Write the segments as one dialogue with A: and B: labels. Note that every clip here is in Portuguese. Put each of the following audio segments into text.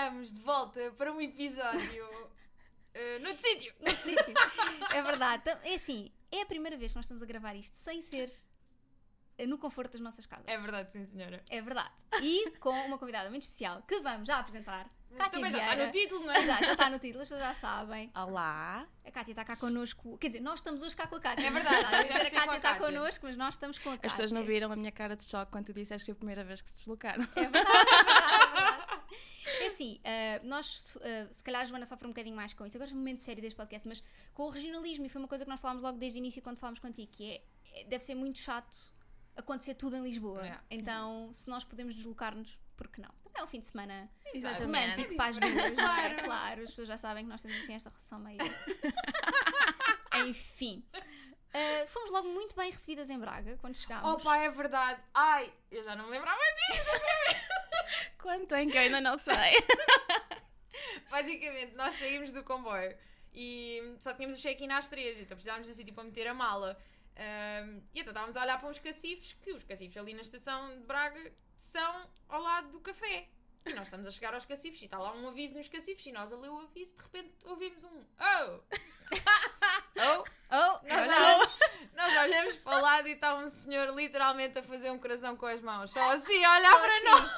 A: estamos de volta para um episódio uh, noutro sítio.
B: Noutro sítio. É verdade. Então, É assim, é a primeira vez que nós estamos a gravar isto sem ser eh, no conforto das nossas casas.
A: É verdade, sim, senhora.
B: É verdade. E com uma convidada muito especial que vamos já apresentar. Cátia
A: Também já está
B: Vieira.
A: no título, não é?
B: Exato, já está no título, as pessoas já sabem.
C: Olá!
B: A Cátia está cá connosco. Quer dizer, nós estamos hoje cá com a Cátia.
A: É verdade,
B: a
A: estive com a
B: Cátia está
A: Cátia.
B: connosco, mas nós estamos com a Cátia.
C: As pessoas não viram a minha cara de choque quando tu disseste que foi a primeira vez que se deslocaram.
B: É verdade, é verdade, é verdade. É assim, eh, nós, eh, se calhar a Joana sofre um bocadinho mais com isso. Agora é um momento sério deste podcast, mas com o regionalismo, e foi uma coisa que nós falámos logo desde o início quando falámos contigo, que é, é- deve ser muito chato acontecer tudo em Lisboa.
A: Yeah.
B: Então, se nós podemos deslocar-nos, por que não? Também é um fim de semana
C: Exatamente.
B: romântico para as duas, é? Claro, as pessoas já sabem que nós temos assim esta relação meio. Enfim. Eh, fomos logo muito bem recebidas em Braga quando chegámos.
A: Opa, é verdade. Ai, eu já não me lembrava disso.
C: Quanto em que eu ainda não sei.
A: Basicamente, nós saímos do comboio e só tínhamos o check-in às três, então precisávamos de um sítio para meter a mala. Ahm, e então estávamos a olhar para uns cacifes, que os cacifes ali na estação de Braga são ao lado do café. E nós estamos a chegar aos cacifes e está lá um aviso nos cacifes e nós a ler o aviso de repente ouvimos um Oh! Oh!
B: Oh,
A: Nós
B: olha,
A: olhamos, nós olhamos para o lado e está um senhor literalmente a fazer um coração com as mãos. Só assim, a olhar
B: Só
A: para
B: assim.
A: nós.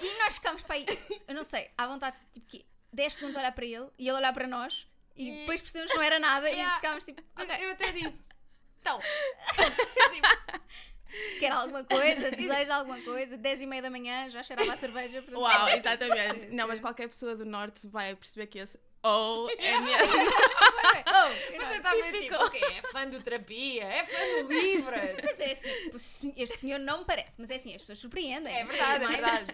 B: E nós ficámos para aí, eu não sei, à vontade, tipo quê? 10 segundos a olhar para ele e ele olhar para nós e
A: E-
B: depois percebemos que não era nada
A: Yeah.
B: e ficámos tipo,
A: Mas
B: ok,
A: Eu até disse. Então.
B: quer alguma coisa, deseja alguma coisa, 10 e meia da manhã já cheirava a cerveja.
C: Uau, exatamente. Não, mas qualquer pessoa do norte vai perceber que esse oh é mesmo.
B: Oh, não-
A: eu estava tipo, o quê? É fã do terapia? É fã do livro?
B: Mas é assim, este senhor não me parece, mas é assim, as pessoas surpreendem.
A: É verdade, é verdade.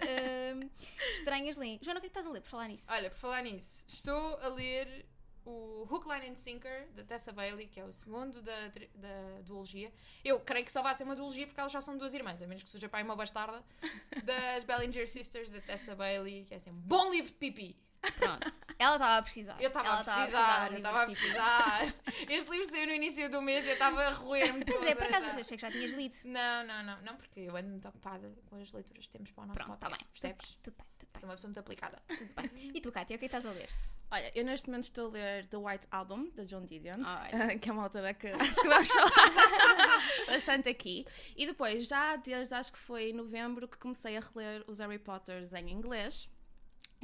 B: hum, estranhas leem. Joana, o que é que estás a ler por falar nisso?
A: Olha, por falar nisso, estou a ler o Hook, Line and Sinker da Tessa Bailey, que é o segundo da, da duologia. Eu creio que só vai ser uma duologia porque elas já são duas irmãs, a menos que seja pai uma bastarda. Das Bellinger Sisters da Tessa Bailey, que é assim, um bom livro de pipi.
B: Pronto. Ela estava a precisar.
A: Eu estava a precisar, eu estava a
B: pipi.
A: precisar. Este livro saiu no início do mês e eu estava a roer-me
B: Pois é, por acaso
A: já.
B: achei que já tinhas lido.
A: Não, não, não, não, porque eu ando muito ocupada com as leituras que temos para o nosso
B: Pronto, está bem.
A: podcast,
B: Tudo bem,
A: percebes?
B: tudo bem, tudo bem,
A: Sou uma pessoa muito aplicada.
B: tudo bem. E tu, Cátia, o que é que estás a ler?
C: Olha, eu neste momento estou a ler The White Album, da John Didion.
B: Olha.
C: que é uma autora que acho que vamos falar bastante aqui. E depois, já desde acho que foi novembro que comecei a reler os Harry Potters em inglês.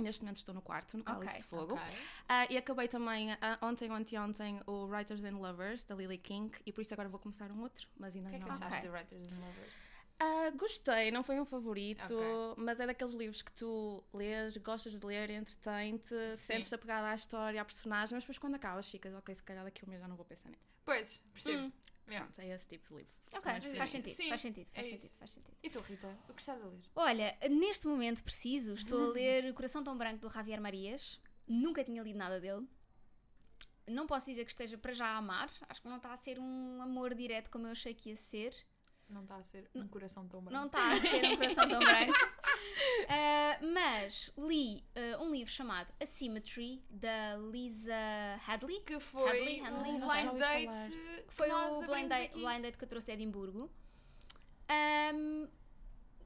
C: E neste momento estou no quarto, no Cálice
B: Ok,
C: de Fogo.
A: Ok.
C: Ah, e acabei também ah, ontem, ontem, ontem o Writers and Lovers, da Lily King. E por isso agora vou começar um outro, mas ainda
A: O que é que
C: não.
A: achaste
B: Ok.
A: de Writers and Lovers?
C: Ah, gostei, não foi um favorito,
A: Ok.
C: mas é daqueles livros que tu lês, gostas de ler, entretém-te, sentes-te apegada à história, à personagem, mas depois quando acabas ficas, ok, se calhar daqui a um mês já não vou pensar nisso.
A: Pois, percebo.
B: Hum.
A: Yeah.
C: É esse tipo de livro.
B: Ok, faz sentido,
A: Sim,
B: faz sentido,
A: é
B: faz
A: isso.
B: sentido, faz sentido.
A: E tu, Rita? O que estás a ler?
B: Olha, neste momento preciso, estou a ler O Coração Tão Branco do Javier Marias. Nunca tinha lido nada dele. Não posso dizer que esteja para já a amar. Acho que não está a ser um amor direto como eu achei que ia ser.
A: Não está a ser um coração tão branco.
B: Não está a ser um coração tão branco. Ah, mas li ah, um livro chamado Asymmetry, da Lisa Hadley.
A: Que foi
B: Hadley, Hadley,
A: o
B: sei.
A: blind date que
B: Foi o blind date, blind date que eu trouxe de Edimburgo. Ahm,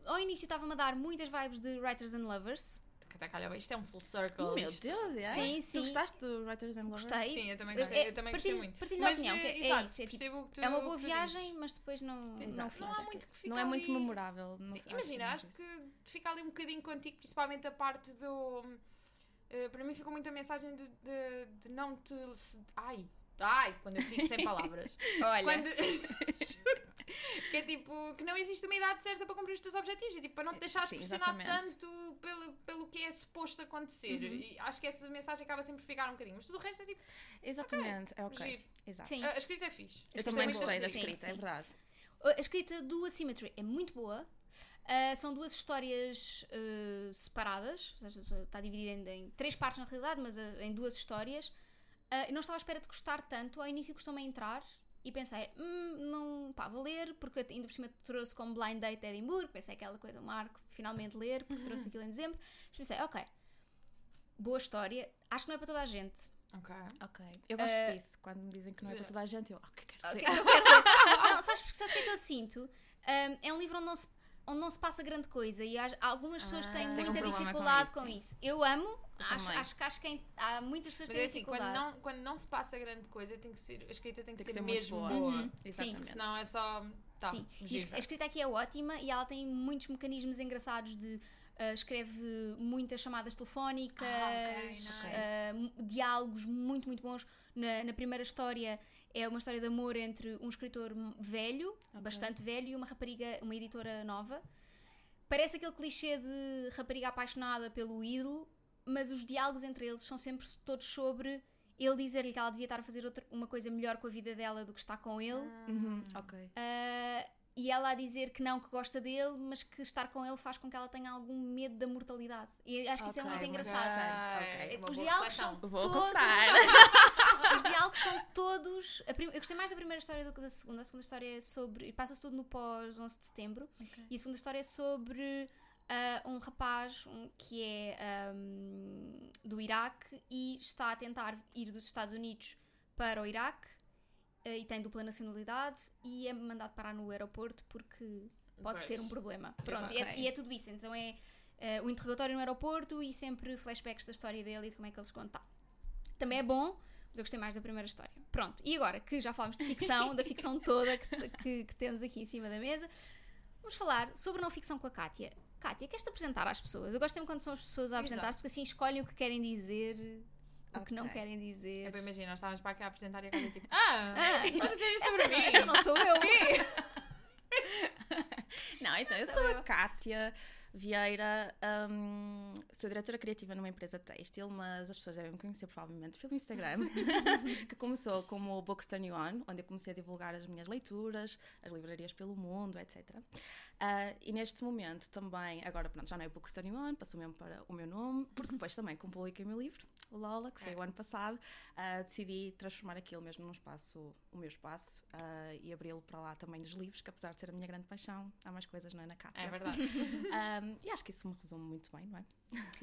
B: ao início estava-me a dar muitas vibes de Writers and Lovers.
A: Até calhar, bem, isto é um full circle.
C: Meu
A: isto-
C: Deus, é?
B: Sim, sim.
C: Tu gostaste do Writers and Lovers?
B: Gostei.
A: Sim, eu também gostei.
B: é-
A: eu também
B: partilho-
A: gostei muito.
B: partilho a
A: Mas,
B: opinião, que é-
A: eh,
B: é
A: exato,
B: isso, é tipo,
A: percebo o que tu,
B: É uma boa viagem, mas depois não,
C: Exato.
B: não
A: Não há muito
C: que
A: fica
C: Não é muito
A: ali.
C: memorável. Não
A: Sim, imagina, acho que fica ali um bocadinho contigo, principalmente a parte do. eh, para mim ficou muito a mensagem de, de, de não te. Ai! Ai! Quando eu fico sem palavras.
B: Olha,
A: Quando... que é tipo, que não existe uma idade certa para cumprir os teus objetivos e tipo, para não te deixares
C: Sim,
A: pressionar
C: exatamente.
A: tanto pelo, pelo que é suposto acontecer.
C: Uhum.
A: E acho que essa mensagem acaba sempre por ficar um bocadinho. Mas tudo o resto é tipo,
C: Exatamente, é ok.
A: giro.
C: Exato.
B: sim.
A: A, a escrita é fixe.
C: Eu também
B: é
C: gostei da.
B: Sim,
C: escrita, é
B: sim.
C: verdade.
B: A escrita do Asymmetry é muito boa. Ah, são duas histórias ah, separadas, ou seja, está dividida em, em três partes na realidade, mas ah, em duas histórias. Eu não estava à espera de gostar tanto, ao início custou-me a entrar e pensei, hum, não, pá, vou ler, porque ainda por cima trouxe como blind date de Edimburgo, pensei aquela coisa, Marco, finalmente ler, porque trouxe aquilo em dezembro. Mas pensei, ok, boa história, acho que não é para toda a gente.
A: Ok.
C: Ok. Eu gosto
B: Eh,
C: disso. Quando me dizem que não é para toda a gente, eu, ok, quero
B: eu quero ler. Não, sabes, sabes o que é que eu sinto? Um, é um livro onde não se onde não se passa grande coisa e há- algumas pessoas
C: Ah,
B: têm
C: tenho um
B: muita
C: problema com
B: dificuldade
C: isso,
B: com isso. Eu amo,
C: Eu
B: acho, acho que acho que há muitas pessoas que
A: Mas é
B: têm
A: assim, quando
B: dificuldade.
A: não, quando não se passa grande coisa, tem que ser, a escrita tem que,
C: Tem que
A: ser,
C: ser muito
A: mesmo
C: boa.
A: boa.
B: Uhum,
C: Exatamente.
B: Sim.
A: Senão é só. Tá,
B: Sim, a escrita aqui é ótima e ela tem muitos mecanismos engraçados de ah, escreve muitas chamadas telefónicas,
A: Ah, ok, nice.
B: m- diálogos muito, muito bons. Na, na primeira história é uma história de amor entre um escritor velho, bastante velho, e uma rapariga, uma editora nova. Parece aquele clichê de rapariga apaixonada pelo ídolo, mas os diálogos entre eles são sempre todos sobre ele dizer-lhe que ela devia estar a fazer outra, uma coisa melhor com a vida dela do que está com ele.
C: Uhum, ok.
B: Uh, e ela a dizer que não, que gosta dele, mas que estar com ele faz com que ela tenha algum medo da mortalidade. E acho que isso é muito engraçado.
C: interessante. Ok.
A: Uma
B: Os diálogos são.
C: Vou
B: todos. Os diálogos são todos. a prim- Eu gostei mais da primeira história do que da segunda. A segunda história é sobre. Passa-se tudo no pós-11 de setembro. E a segunda história é sobre ah, um rapaz um, que é ahm, do Iraque e está a tentar ir dos Estados Unidos para o Iraque ah, e tem dupla nacionalidade e é mandado parar no aeroporto porque pode
A: Pois.
B: ser um problema. Pronto, e, é, e é tudo isso. Então é ah, o interrogatório no aeroporto e sempre flashbacks da história dele e de como é que ele se conta. Também é bom, mas eu gostei mais da primeira história. Pronto, e agora que já falámos de ficção, da ficção toda que, que- que temos aqui em cima da mesa, vamos falar sobre não ficção com a Kátia. Kátia, queres-te apresentar às pessoas? Eu gosto sempre quando são as pessoas a apresentar-se, porque assim escolhem o que querem dizer, o que não querem dizer.
A: É para imaginar, nós estávamos para aqui a apresentar e a casa tipo. Ah!
B: Ah,
A: Estás a dizer isto sobre mim?
B: essa não sou eu.
C: Não, então eu
B: Sou
C: sou
B: eu.
C: a Kátia Vieira, hum, sou diretora criativa numa empresa têxtil, mas as pessoas devem me conhecer provavelmente pelo Instagram, que começou como Books Turn You On, onde eu comecei a divulgar as minhas leituras, as livrarias pelo mundo, etc. Ah, e neste momento também, agora pronto, já não é Books Turn You On, passou mesmo para o meu nome, porque depois também, publiquei o meu livro, Lola, que saiu
A: É.
C: ano passado, ah, decidi transformar aquilo mesmo num espaço, o meu espaço, ah, e abri-lo para lá também dos livros, que apesar de ser a minha grande paixão, há mais coisas, não é, na Kátia?
A: É verdade.
C: Um, e acho que isso me resume muito bem, não é?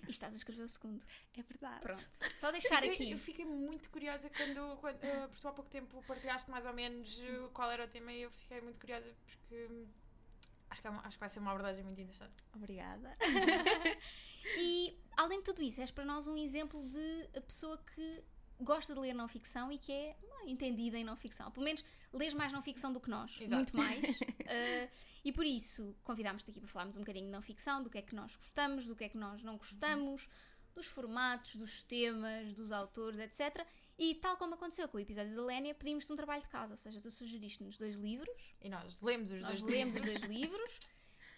B: E estás a escrever o segundo.
C: É verdade.
B: Pronto. Só deixar aqui.
A: Eu fiquei muito curiosa quando, quando eh, porque tu há pouco tempo partilhaste mais ou menos qual era o tema e eu fiquei muito curiosa porque acho que, é uma- acho que vai ser uma abordagem muito interessante.
C: Obrigada.
B: E além de tudo isso, és para nós um exemplo de pessoa que gosta de ler não ficção e que é ah, entendida em não ficção. Pelo menos lês mais não ficção do que nós,
A: Exato.
B: muito mais. Uh, e por isso convidámos-te aqui para falarmos um bocadinho de não ficção, do que é que nós gostamos, do que é que nós não gostamos, dos formatos, dos temas, dos autores, etc. E tal como aconteceu com o episódio da Lénia, pedimos-te um trabalho de casa, ou seja, tu sugeriste-nos dois livros,
A: E nós lemos os
B: nós
A: dois
B: lemos os
A: livros.
B: dois livros.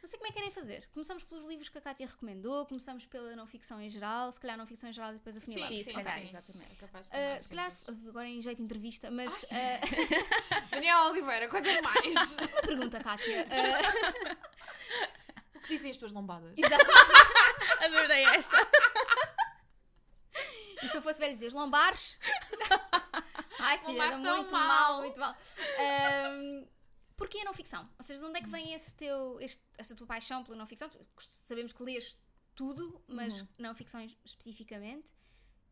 B: Não sei como é que querem fazer. Começamos pelos livros que a Kátia recomendou, começamos pela não ficção em geral, se calhar não ficção em geral e depois afunilamos.
C: Sim,
A: sim,
C: se calhar,
A: sim.
C: exatamente.
A: Capaz de ser
B: Uh, se calhar, agora em jeito de entrevista, mas uh,
A: Daniel Oliveira, conta mais.
B: uma pergunta, Kátia. Uh,
A: o que dizem as tuas lombadas?
B: exato.
C: Adorei essa.
B: E se eu fosse velho dizer lombares? Ai, filha,
A: Lombares
B: muito
A: mal.
B: mal, muito mal. Um, porquê a não ficção? Ou seja, de onde é que vem esse teu, este- esta tua paixão pela não ficção? Sabemos que lês tudo, mas
C: Uhum.
B: não ficção es- especificamente.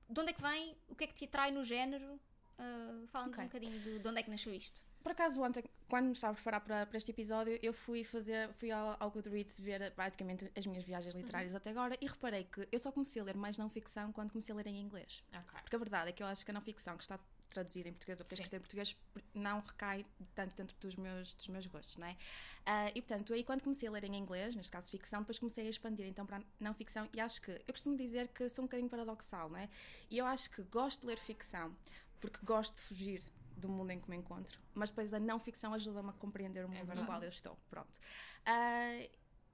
B: De onde é que vem? O que é que te atrai no género? Uh, Fala-nos
C: Ok.
B: um bocadinho de, de onde é que nasceu isto.
C: Por acaso, ontem, quando me estava a preparar para, para este episódio, eu fui fazer, fui ao, ao Goodreads ver basicamente as minhas viagens literárias até agora e reparei que eu só comecei a ler mais não ficção quando comecei a ler em inglês.
A: Ok.
C: Porque a verdade é que eu acho que a não ficção que está traduzida em português ou que escrita em português não recai tanto dentro dos meus, dos meus gostos, não é? Ah, e portanto, aí quando comecei a ler em inglês, neste caso ficção, depois comecei a expandir então para a não ficção e acho que, eu costumo dizer que sou um bocadinho paradoxal, não é? E eu acho que gosto de ler ficção porque gosto de fugir do mundo em que me encontro, mas depois a não ficção ajuda-me a compreender o mundo no
A: verdade.
C: qual eu estou, pronto. Ah,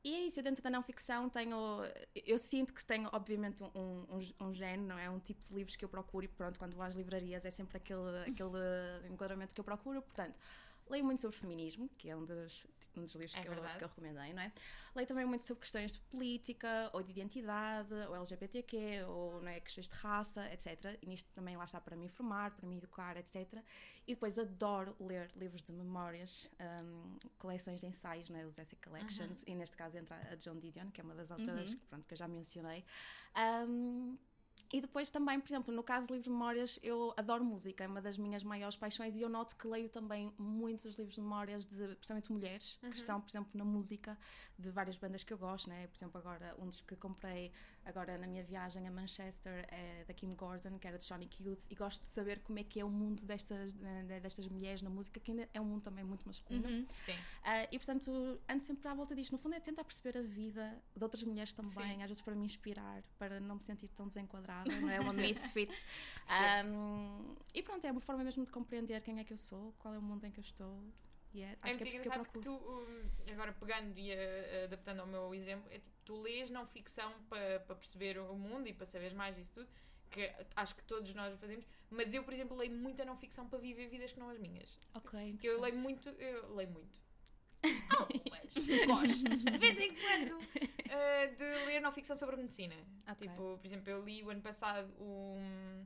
C: e é isso, eu dentro da não ficção tenho. Eu sinto que tenho, obviamente, um, um, um género, não é? Um tipo de livros que eu procuro e pronto, quando vou às livrarias é sempre aquele, aquele enquadramento que eu procuro. Portanto, leio muito sobre feminismo, que é um dos, um dos livros
A: É
C: que, eu, que eu recomendei, não é? Leio também muito sobre questões de política, ou de identidade, ou LGBTQ, ou não é, questões de raça, etc. E nisto também lá está para me informar, para me educar, etc. E depois adoro ler livros de memórias, hum, coleções de ensaios, né, os Essay Collections, e neste caso entra a Joan Didion, que é uma das autoras
B: Uhum.
C: que, pronto, que eu já mencionei. Hum, e depois também, por exemplo, no caso de livros de memórias, eu adoro música, é uma das minhas maiores paixões e eu noto que leio também muitos livros de memórias de, principalmente mulheres, que estão, por exemplo, na música de várias bandas que eu gosto, né? Por exemplo, agora, um dos que comprei agora na minha viagem a Manchester é da Kim Gordon, que era de Sonic Youth, e gosto de saber como é que é o mundo destas, né, destas mulheres na música, que ainda é um mundo também muito masculino.
B: Uhum.
A: Sim.
C: Uh, e portanto, ando sempre à volta disto. No fundo, é tentar perceber a vida de outras mulheres também,
A: Sim.
C: às vezes para me inspirar, para não me sentir tão desenquadrada, não é? Uma misfit. Um, e pronto, é uma forma mesmo de compreender quem é que eu sou, qual é o mundo em que eu estou. E é,
A: É
C: acho que é
A: muito
C: que eu
A: engraçado que
C: procuro.
A: tu, hum, agora pegando e uh, adaptando ao meu exemplo, é tipo, tu lês não ficção para pa perceber o mundo e para saberes mais disso tudo, que acho que todos nós o fazemos, mas eu, por exemplo, leio muita não ficção para viver vidas que não as minhas.
C: Ok,
A: Que eu leio muito, eu leio muito. Gosto, de vez em quando, uh, de ler não ficção sobre medicina.
C: Ok.
A: Tipo, por exemplo, eu li o ano passado um,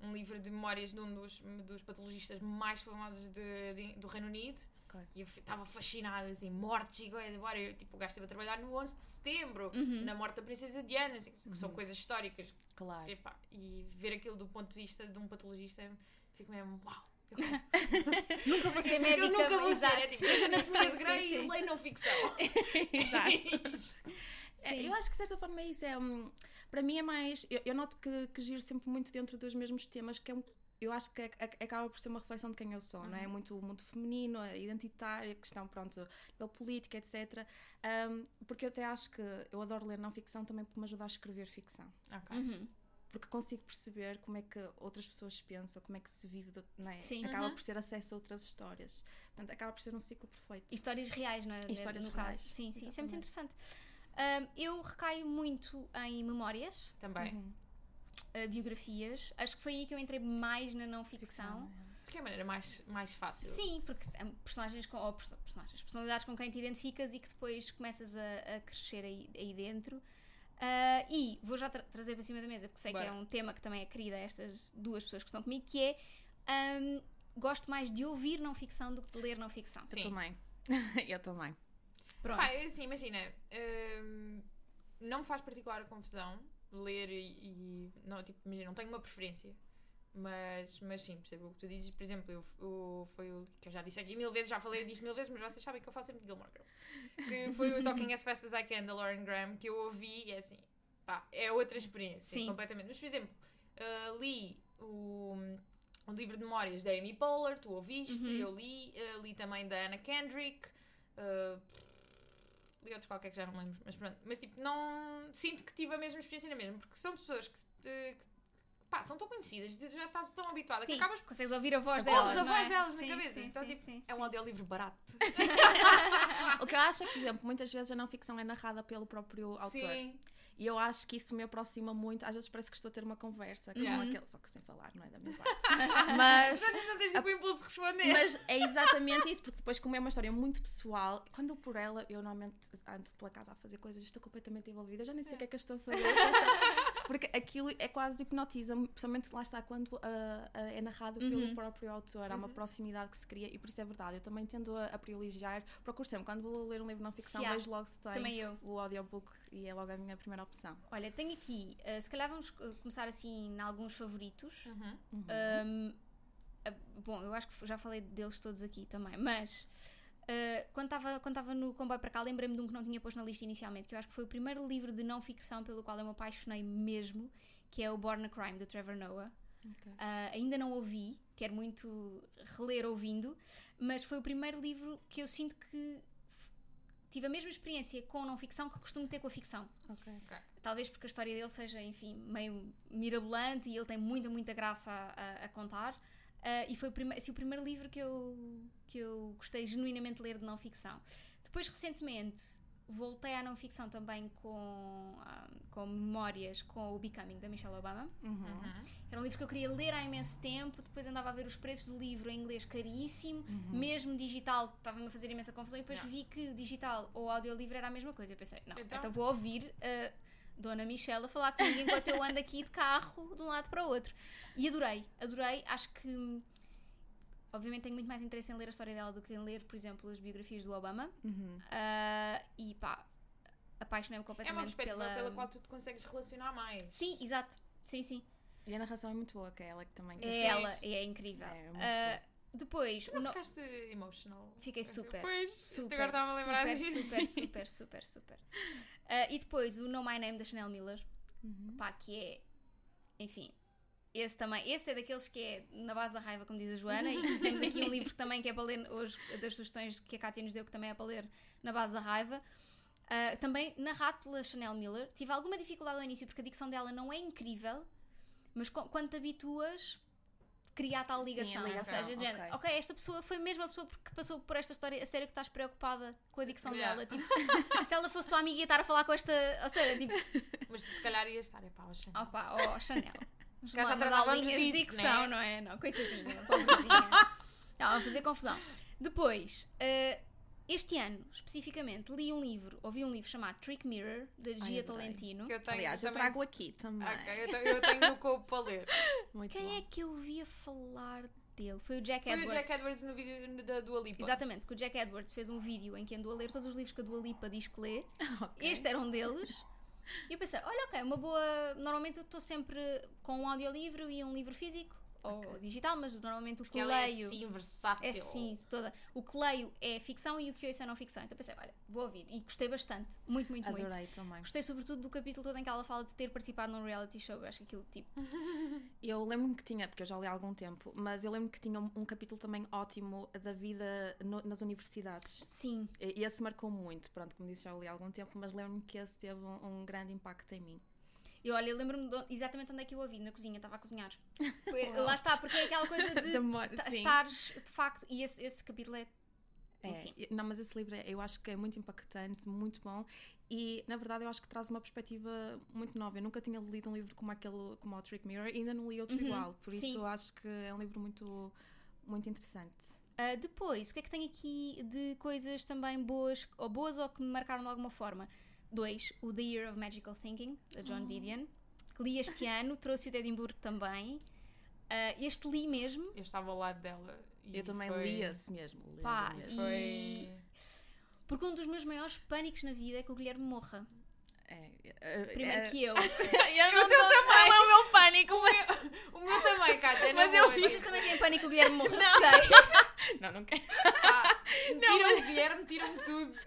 A: um livro de memórias de um dos, dos patologistas mais famosos de- de- do Reino Unido.
C: Ok.
A: E eu estava fascinada, assim, mortes e coisas. Embora eu, tipo, o gajo esteve a trabalhar no 11 de setembro,
B: Uhum.
A: na morte da Princesa Diana, assim, que são coisas históricas.
C: Claro.
A: Epá, e ver aquilo do ponto de vista de um patologista, fico mesmo, uau! Quero.
B: Nunca vou ser
A: Eu
B: médica.
A: nunca vou ser,
B: exato.
A: é tipo, anatomia de Grey e leio não ficção.
C: Exato. É,
B: Sim.
C: eu acho que de certa forma é isso. É, hum, para mim é mais. Eu, eu noto que, que giro sempre muito dentro dos mesmos temas, que é um- eu acho que é- é- acaba por ser uma reflexão de quem eu sou, não é? Muito, muito feminino, é identitária, questão, pronto, política, etc. Um, porque eu até acho que eu adoro ler não ficção também porque me ajuda a escrever ficção.
A: Ok.
B: Uhum.
C: Porque consigo perceber como é que outras pessoas pensam, como é que se vive, de- não é?
B: Sim.
C: Acaba
A: Uhum.
C: por ser acesso a outras histórias. Portanto, acaba por ser um ciclo perfeito.
B: Histórias reais, não é?
C: Histórias
B: no
C: reais,
B: caso. Sim, sim, isso é muito
C: exatamente.
B: interessante. Ahm, eu recaio muito em memórias,
A: Também.
C: Uhum.
B: ah, biografias. Acho que foi aí que eu entrei mais na não ficção.
A: Acho que é a maneira mais, mais fácil.
B: Sim, porque há personagens com. Ou perso- personagens, personalidades com quem te identificas e que depois começas a, a crescer aí, aí dentro. Ah, e vou já tra- trazer para cima da mesa, porque sei
A: Bora.
B: que é um tema que também é querido a estas duas pessoas que estão comigo, que é. ahm, gosto mais de ouvir não ficção do que de ler não ficção.
C: Eu
A: Sim.
C: também. eu também.
B: Pronto.
A: Pá, é assim, imagina, hum, não me faz particular confusão ler e, e- não, tipo, imagina, não tenho uma preferência. Mas, mas sim, percebo o que tu dizes. Por exemplo, eu, o, foi o que eu já disse aqui mil vezes, já falei disto mil vezes, mas vocês sabem que eu falo sempre de Gilmore Girls. Que foi o Talking As Fast As I Can da Lauren Graham, que eu ouvi e é assim, pá, é outra experiência,
B: Sim.
A: completamente. Mas, por exemplo, uh, li o, o livro de memórias da Amy Poehler, tu ouviste,
B: Uhum.
A: eu li, uh, li também da Anna Kendrick, uh, li outros qualquer que já não lembro, mas pronto. Mas tipo, não sinto que tive a mesma experiência na mesma, porque são pessoas que, te, que pá, são tão conhecidas, tu já estás tão habituada
B: Sim,
A: que acabas
B: consegues ouvir a voz
A: Ouves
B: delas.
A: a
B: não é?
A: voz delas na
B: Sim,
A: cabeça.
B: sim,
A: então, tipo, é um audiolivro barato.
C: O que eu acho é que, por exemplo, muitas vezes a não ficção é narrada pelo próprio autor.
A: Sim.
C: E eu acho que isso me aproxima muito. Às vezes parece que estou a ter uma conversa com
A: Yeah.
C: aquele, só que sem falar, não é da minha parte. Mas,
A: Mas não tens tipo o impulso de responder.
C: mas é exatamente isso, porque depois, como é uma história muito pessoal, quando eu por ela, eu normalmente ando pela casa a fazer coisas, estou completamente envolvida, já nem sei o que é que eu estou a fazer. Porque aquilo é quase hipnotiza-me, principalmente lá está quando ah, é narrado pelo
B: Uhum.
C: próprio autor, há uma proximidade que se cria e por isso é verdade. Eu também tendo a, a privilegiar, procuro sempre, quando vou ler um livro de não ficção,
B: Se há.
C: vejo logo se tem
B: Também eu.
C: o audiobook e é logo a minha primeira opção.
B: Olha, tenho aqui, uh, se calhar vamos uh, começar assim em alguns favoritos.
A: Uhum.
B: Um, uh, bom, eu acho que já falei deles todos aqui também, mas uh, quando estava quando estava no comboio para cá, lembrei-me de um que não tinha posto na lista inicialmente, que eu acho que foi o primeiro livro de não ficção pelo qual eu me apaixonei mesmo, que é o Born a Crime, do Trevor Noah.
C: Ok.
B: Uh, ainda não ouvi, quero muito reler ouvindo, mas foi o primeiro livro que eu sinto que tive a mesma experiência com não ficção que costumo ter com a ficção.
C: Ok.
B: Talvez porque a história dele seja, enfim, meio mirabolante e ele tem muita, muita graça a, a- a contar. Uh, e foi o, prime assim, o primeiro livro que eu, que eu gostei genuinamente de ler de não ficção. Depois, recentemente, voltei à não ficção também com, ah, com memórias com o Becoming da Michelle Obama.
C: Uhum.
A: Uhum.
B: Era um livro que eu queria ler há imenso tempo, depois andava a ver os preços do livro em inglês caríssimo,
C: Uhum.
B: mesmo digital estava-me a fazer imensa confusão, e depois
A: Yeah.
B: vi que digital ou audiolivro era a mesma coisa. Eu pensei, não,
A: Então?
B: então, vou ouvir a Dona Michelle a falar comigo enquanto eu ando aqui de carro de um lado para o outro. E adorei, adorei, acho que. Obviamente tenho muito mais interesse em ler a história dela do que em ler, por exemplo, as biografias do Obama.
C: Uhum.
B: Ah, e pá, apaixonei-me
A: É
B: completamente
A: uma perspectiva
B: pela...
A: pela qual tu te consegues relacionar mais.
B: Sim, exato. Sim, sim.
C: E a narração é muito boa, que é ela que também.
B: É
A: Sim.
B: ela, é incrível.
C: É, muito
B: Ah, depois, o
A: Não
B: no-
A: ficaste emotional?
B: Fiquei super,
A: Pois,
B: super,
A: agora estava a lembrar
B: super,
A: disso.
B: super, super, super, super. Ah, e depois o Know My Name da Chanel Miller,
C: Uhum.
B: pá, que é, enfim, esse também, esse é daqueles que é na base da raiva, como diz a Joana, e temos aqui um livro também que é para ler hoje, das sugestões que a Cátia nos deu, que também é para ler na base da raiva. Ah, também narrado pela Chanel Miller. Tive alguma dificuldade ao início porque a dicção dela não é incrível, mas quando te habituas, cria a tal
C: Sim, a
B: ligação. Ou
C: ligação,
B: seja, de género,
C: ok.
B: esta pessoa foi mesmo a pessoa que passou por esta história. A sério que estás preocupada com a dicção
A: Yeah.
B: dela. Tipo, se ela fosse tua amiga e estar a falar com esta. Ou seja, tipo,
A: Mas se calhar ias estar, epá, oxa.
B: opa, oh Chanel.
A: Já já tratávamos
B: de
A: disso,
B: dicção,
A: né?
B: não é? Não, coitadinha, pobrezinha. Não, vamos fazer confusão. Depois, eh, este ano, especificamente, li um livro, ouvi um livro chamado Trick Mirror, da Gia
C: adorei.
B: Tolentino.
A: Que eu tenho,
C: Aliás, eu
A: também...
C: trago aqui também.
A: Ok, eu, te- eu tenho no corpo para ler.
C: Muito
B: Quem
C: bom.
B: é que eu ouvia falar dele? Foi o Jack
A: Foi
B: Edwards.
A: o Jack Edwards no vídeo da Dua Lipa.
B: Exatamente, porque o Jack Edwards fez um vídeo em que andou a ler todos os livros que a Dua Lipa diz que lê.
C: Ok.
B: Este era um deles. E eu pensei, olha, ok, uma boa. Normalmente eu estou sempre com um audiolivro e um livro físico ou digital, mas normalmente o que
A: Porque ela é
B: leio.
A: assim, versátil.
B: É sim, toda. O que leio é ficção e o que ouço é não ficção. Então pensei, olha, vou ouvir. E gostei bastante. Muito, muito, muito.
C: Adorei também.
B: Gostei sobretudo do capítulo todo em que ela fala de ter participado num reality show. Eu acho que aquilo tipo.
C: Eu lembro-me que tinha, porque eu já li há algum tempo, mas eu lembro que tinha um, um capítulo também ótimo da vida no- nas universidades.
B: Sim,
C: E esse marcou muito, pronto, como disse, já li há algum tempo, mas lembro-me que esse teve um, um grande impacto em mim.
B: E olha, eu lembro-me exatamente onde é que eu ouvi, na cozinha, estava a cozinhar. Foi- lá está, porque é aquela coisa de
C: Demora, sim.
B: estares de facto. E esse, esse capítulo é.
C: É,
B: Enfim.
C: não, mas esse livro é- eu acho que é muito impactante, muito bom e na verdade eu acho que traz uma perspectiva muito nova. Eu nunca tinha lido um livro como aquele, como o Trick Mirror e ainda não li outro
B: Uhum,
C: igual, por
B: sim.
C: isso eu acho que é um livro muito, muito interessante.
B: Ah, depois, o que é que tem aqui de coisas também boas, ou boas ou que me marcaram de alguma forma? Dois, o The Year of Magical Thinking, da John
C: Oh.
B: Didion, que li este ano, trouxe-o de Edimburgo também. Ah, este li mesmo,
A: Eu estava ao lado dela. e
C: eu também
A: foi...
C: li esse mesmo. li
B: Pá,
C: mesmo.
A: Foi.
B: porque um dos meus maiores pânicos na vida é que o Guilherme morra.
C: É, é,
B: Primeiro
C: é-
B: que eu.
C: eu não teu também. é o meu pânico, mas...
A: O meu também, Kátia.
C: Mas eu vi-
A: tipo,
B: Vocês também têm pânico que o Guilherme morra, sei.
C: Não, não quero.
A: ah, tiram o Guilherme, tiram-me tudo.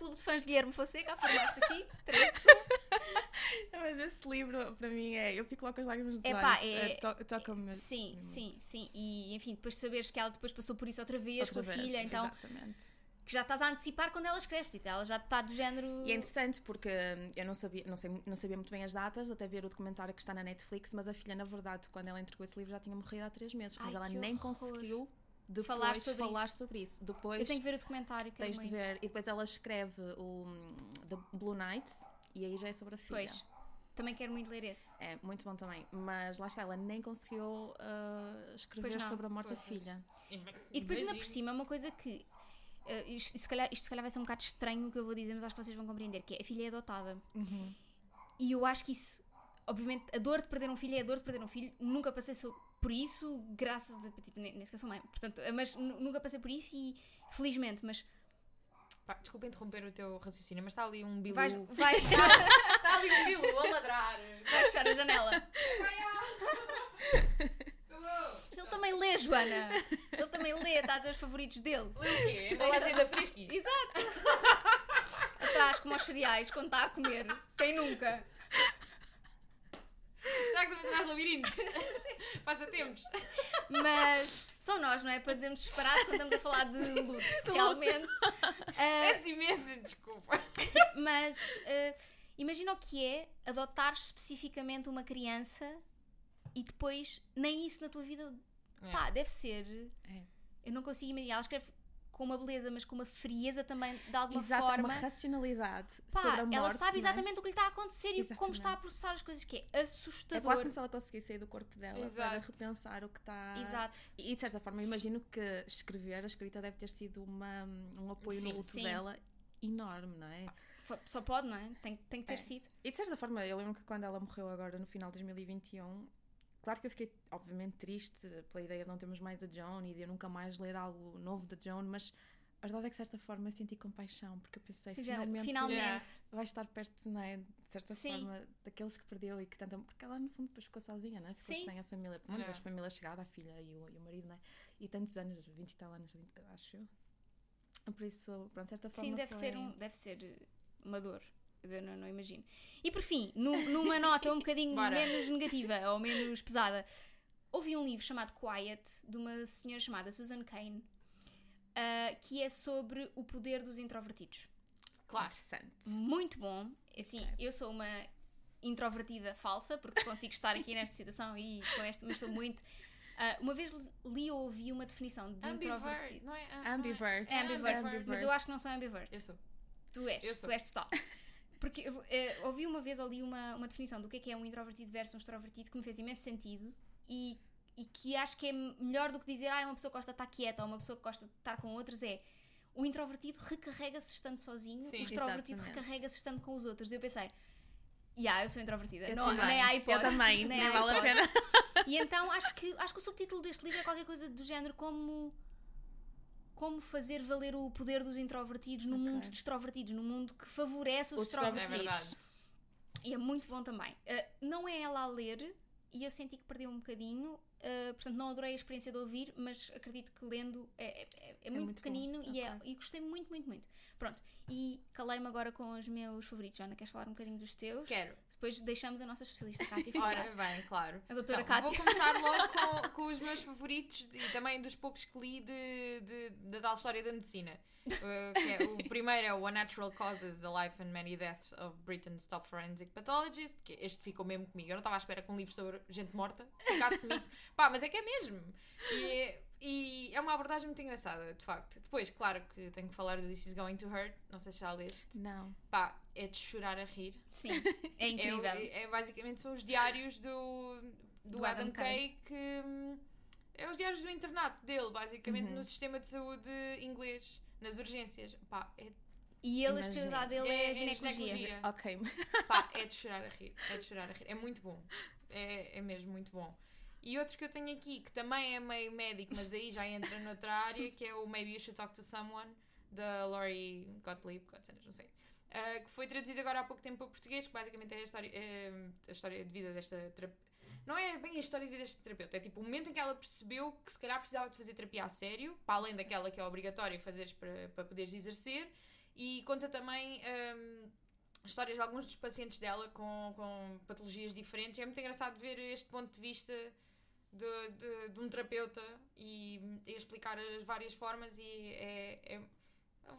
B: Clube de fãs de Guilherme Fonseca a formar-se aqui. Três.
C: Mas esse livro, para mim, é... Eu fico logo com as lágrimas nos
B: Epá,
C: olhos.
B: é-
C: to- Toca-me
B: Sim,
C: muito.
B: sim, sim. E enfim, depois saberes que ela depois passou por isso outra vez
C: Outra
B: com a
C: vez,
B: filha, então
C: Exatamente.
B: que já estás a antecipar quando ela escreve, tipo, ela já está do género.
C: E é interessante porque hum, eu não sabia, não, sei, não sabia muito bem as datas, até ver o documentário que está na Netflix, mas a filha, na verdade, quando ela entregou esse livro, já tinha morrido há três meses, mas
B: Ai,
C: ela nem
B: horror.
C: conseguiu depois
B: Falar
C: falar
B: sobre
C: sobre,
B: isso.
C: isso. Depois
B: Eu tenho que ver o documentário, que é
C: tens de
B: muito.
C: ver. E depois ela escreve o The Blue Night e aí já é sobre a filha.
B: Pois. Também quero muito ler esse.
C: É muito bom também. Mas lá está, ela nem conseguiu ah, escrever
B: não.
C: sobre a morte da filha.
B: E depois ainda por cima, uma coisa que. eh, isto, se calhar, isto se calhar vai ser um bocado estranho o que eu vou dizer, mas acho que vocês vão compreender, que é a filha é adotada. E eu acho que isso, obviamente, a dor de perder um filho é a dor de perder um filho. Nunca passei so- por isso, graças a. Tipo, nem, sequer sou mãe. Portanto, mas nu- nunca passei por isso e felizmente, mas
A: Pá, desculpa interromper o teu raciocínio, mas está ali um bilu.
B: vais, vais,
A: Está ali um bilu a ladrar.
B: vais fechar a janela. Ele também lê, Joana. Ele também lê, está a dizer os favoritos dele.
A: O quê? A embalagem da Frisky?
B: Exato. Atrás, como aos cereais, quando está a comer. Quem nunca?
A: Também traz labirintos? Passatempos.
B: Mas são nós, não é? Para dizermos disparado quando estamos a falar de luto. Realmente. Ah,
A: Peço imensa desculpa.
B: mas ah, imagina o que é adotar especificamente uma criança e depois nem isso na tua vida. Pá, deve ser.
C: É.
B: Eu não consigo imaginar. Ela escreve com uma beleza, mas com uma frieza também, de alguma
C: Exato,
B: forma.
C: uma racionalidade
B: Pá,
C: sobre a morte.
B: ela sabe
C: é?
B: exatamente o que lhe está a acontecer e como está a
C: Exatamente.
B: processar as coisas, que é
C: É
B: assustador.
C: quase como se ela conseguisse sair do corpo dela para
A: Exato.
C: repensar o que está.
B: Exato.
C: E de certa forma, eu imagino que escrever, a escrita deve ter sido uma, um apoio
A: Sim,
C: no luto
B: sim.
C: dela enorme, não é?
B: Só, só pode, não é? Tem, tem que ter
C: É.
B: sido.
C: E de certa forma, eu lembro que quando ela morreu agora no final de 2021, claro que eu fiquei obviamente triste pela ideia de não termos mais a Joan e de eu nunca mais ler algo novo da Joan, mas a verdade é que de certa forma eu senti compaixão, porque eu pensei,
B: Sim, já-
C: finalmente,
B: finalmente.
A: Yeah.
C: vai estar perto, não é? De certa
B: Sim.
C: forma, daqueles que perdeu e que tanto. Porque ela, no fundo, depois ficou sozinha, não é? Ficou
B: Sim.
C: sem a família, pelo menos
A: Yeah.
C: a família chegada, a filha e o, e o marido, não é? E tantos anos, 20 e tal anos, acho eu. Por isso, pronto, de certa forma.
B: Sim, deve
C: foi...
B: ser, um, deve ser uma dor. Eu não, não imagino. E por fim, nu- numa nota um bocadinho menos negativa ou menos pesada, ouvi um livro chamado Quiet, de uma senhora chamada Susan Cain, ah, que é sobre o poder dos introvertidos.
A: Claro.
C: Interessante.
B: Muito bom. Assim,
C: Ok.
B: eu sou uma introvertida falsa, porque consigo estar aqui nesta situação e com esta, mas sou muito. Ah, uma vez li ou ouvi uma definição de
A: Ambivert,
B: introvertido.
A: não é? É?
C: Ambivert.
B: É ambivert,
C: Ambivert.
B: mas eu acho que não sou ambivert.
A: Eu sou.
B: Tu és,
A: Eu sou.
B: tu és total. Porque eu, eh, ouvi uma vez ou li uma, uma definição do que é que é um introvertido versus um extrovertido que me fez imenso sentido e, e que acho que é melhor do que dizer ah, é uma pessoa que gosta de estar quieta ou uma pessoa que gosta de estar com outros é o introvertido recarrega-se estando sozinho,
A: Sim.
B: o extrovertido recarrega-se estando com os outros. E eu pensei, yeah, eu sou introvertida.
C: Eu
B: não,
C: também.
B: nem há
C: Eu
B: hipótese.
C: também,
B: nem
C: nem vale a pena.
B: E então acho que, acho que o subtítulo deste livro é qualquer coisa do género como como fazer valer o poder dos introvertidos no
C: Ok.
B: mundo de extrovertidos, no mundo que favorece os,
C: Os
A: É
B: extrovertidos.
A: verdade.
B: E é muito bom também. Uh, não é ela a ler e eu senti que perdeu um bocadinho, uh, portanto não adorei a experiência de ouvir, mas acredito que lendo é, é- é- é muito,
C: muito
B: pequenino e, é,
C: Ok.
B: e gostei muito, muito, muito. Pronto, e calei-me agora com os meus favoritos. Joana, queres falar um bocadinho dos teus?
A: Quero.
B: Depois deixamos a nossa especialista Cátia
A: Ora, bem, claro.
B: A doutora
A: Então,
B: Cátia.
A: Vou começar logo com, com os meus favoritos e também dos poucos que li de, de- da tal história da medicina. Uh, que é- o primeiro é o Unnatural Causes, The Life and Many Deaths of Britain's Top Forensic Pathologist, que este ficou mesmo comigo. Eu não estava à espera que um livro sobre gente morta ficasse comigo. Pá, mas é que é mesmo. E, é- e é uma abordagem muito engraçada, de facto. Depois, claro que tenho que falar do This Is Going to Hurt, não sei se já leste.
C: Não.
A: Pá, é de chorar a rir.
B: Sim, é
A: É,
B: incrível.
A: o- é- basicamente são os diários do, do,
B: Do
A: Adam,
B: Adam
A: Kay que é os diários do internato dele, basicamente
C: Uhum.
A: no sistema de saúde inglês, nas urgências. Pá, é,
B: E ele, a especialidade dele é, a ginecologia.
C: Ok.
A: pá, é de chorar a rir, é de chorar a rir. É muito bom, é, é mesmo muito bom. E outro que eu tenho aqui, que também é meio médico, mas aí já entra noutra área, que é o Maybe You Should Talk to Someone, da Laurie Gottlieb, não sei. Uh, que foi traduzido agora há pouco tempo para português, que basicamente é a história, é a história de vida desta terapeuta. Não é bem a história de vida desta terapeuta, é tipo o momento em que ela percebeu que se calhar precisava de fazer terapia a sério, para além daquela que é obrigatória fazeres para, para poderes exercer, e conta também um, histórias de alguns dos pacientes dela com, com patologias diferentes. É muito engraçado ver este ponto de vista de, de, de um terapeuta e, e explicar as várias formas e é, é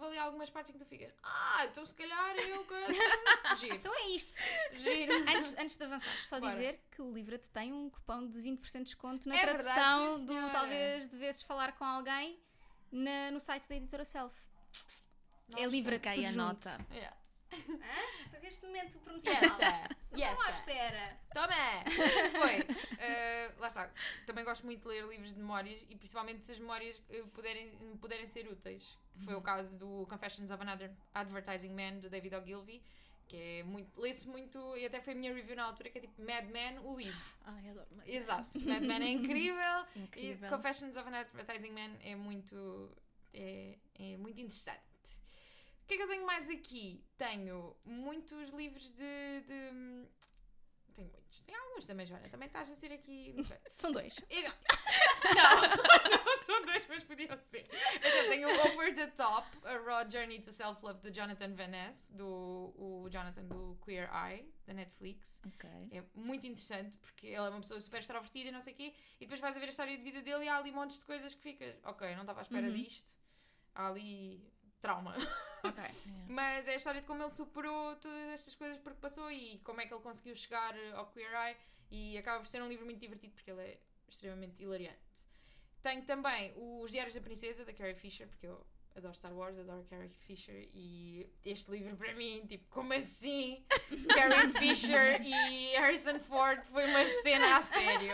A: ali algumas partes em que tu ficas ah, então se calhar eu que... giro,
B: Então é isto.
A: giro
B: Antes, antes de avançar, só
A: Bora.
B: dizer que o Livra-te tem um cupom de 20% de desconto na
A: É verdade,
B: tradução
A: sim,
B: do talvez devesses falar com alguém na- no site da editora Self. é
A: Nossa.
B: Livra-te
C: aí
B: tudo
C: a
B: junto.
C: nota.
A: Yeah.
B: Hã? Este momento promocional.
A: esta? E
B: Estão à
A: esta?
B: espera.
A: Toma! Pois, eh, lá está. Também gosto muito de ler livros de memórias e principalmente se as memórias eh, puderem, puderem ser úteis. Que foi o caso do Confessions of an Adver- Advertising Man, do David Ogilvy, que é muito. lê-se muito, e até foi a minha review na altura, que é tipo Mad Men, o livro.
C: Ai, adoro. Mad
A: Exato, Mad Men é incrível.
C: Incrível.
A: E Confessions of an Advertising Man é muito. é, é muito interessante. O que é que eu tenho mais aqui? Tenho muitos livros de. de- Tenho muitos. Tem alguns também, Joana. Também estás a ser aqui.
B: São dois.
A: Exato. Não, não são dois, mas podiam ser. Então, tenho o Over the Top, A Raw Journey to Self-Love, do Jonathan Van Ness, do o Jonathan do Queer Eye, da Netflix.
C: Ok.
A: É muito interessante porque ele é uma pessoa super extrovertida e não sei o quê, e depois vais a ver a história de vida dele e há ali montes de coisas que ficas, ok, não estava à espera
B: Uhum.
A: disto, há ali trauma.
B: Ok.
C: Yeah.
A: Mas é a história de como ele superou todas estas coisas porque passou e como é que ele conseguiu chegar ao Queer Eye e acaba por ser um livro muito divertido porque ele é extremamente hilariante. Tenho também os Diários da Princesa, da Carrie Fisher, porque eu adoro Star Wars, adoro Carrie Fisher e este livro para mim, tipo, como assim? Carrie Fisher e Harrison Ford foi uma cena a sério.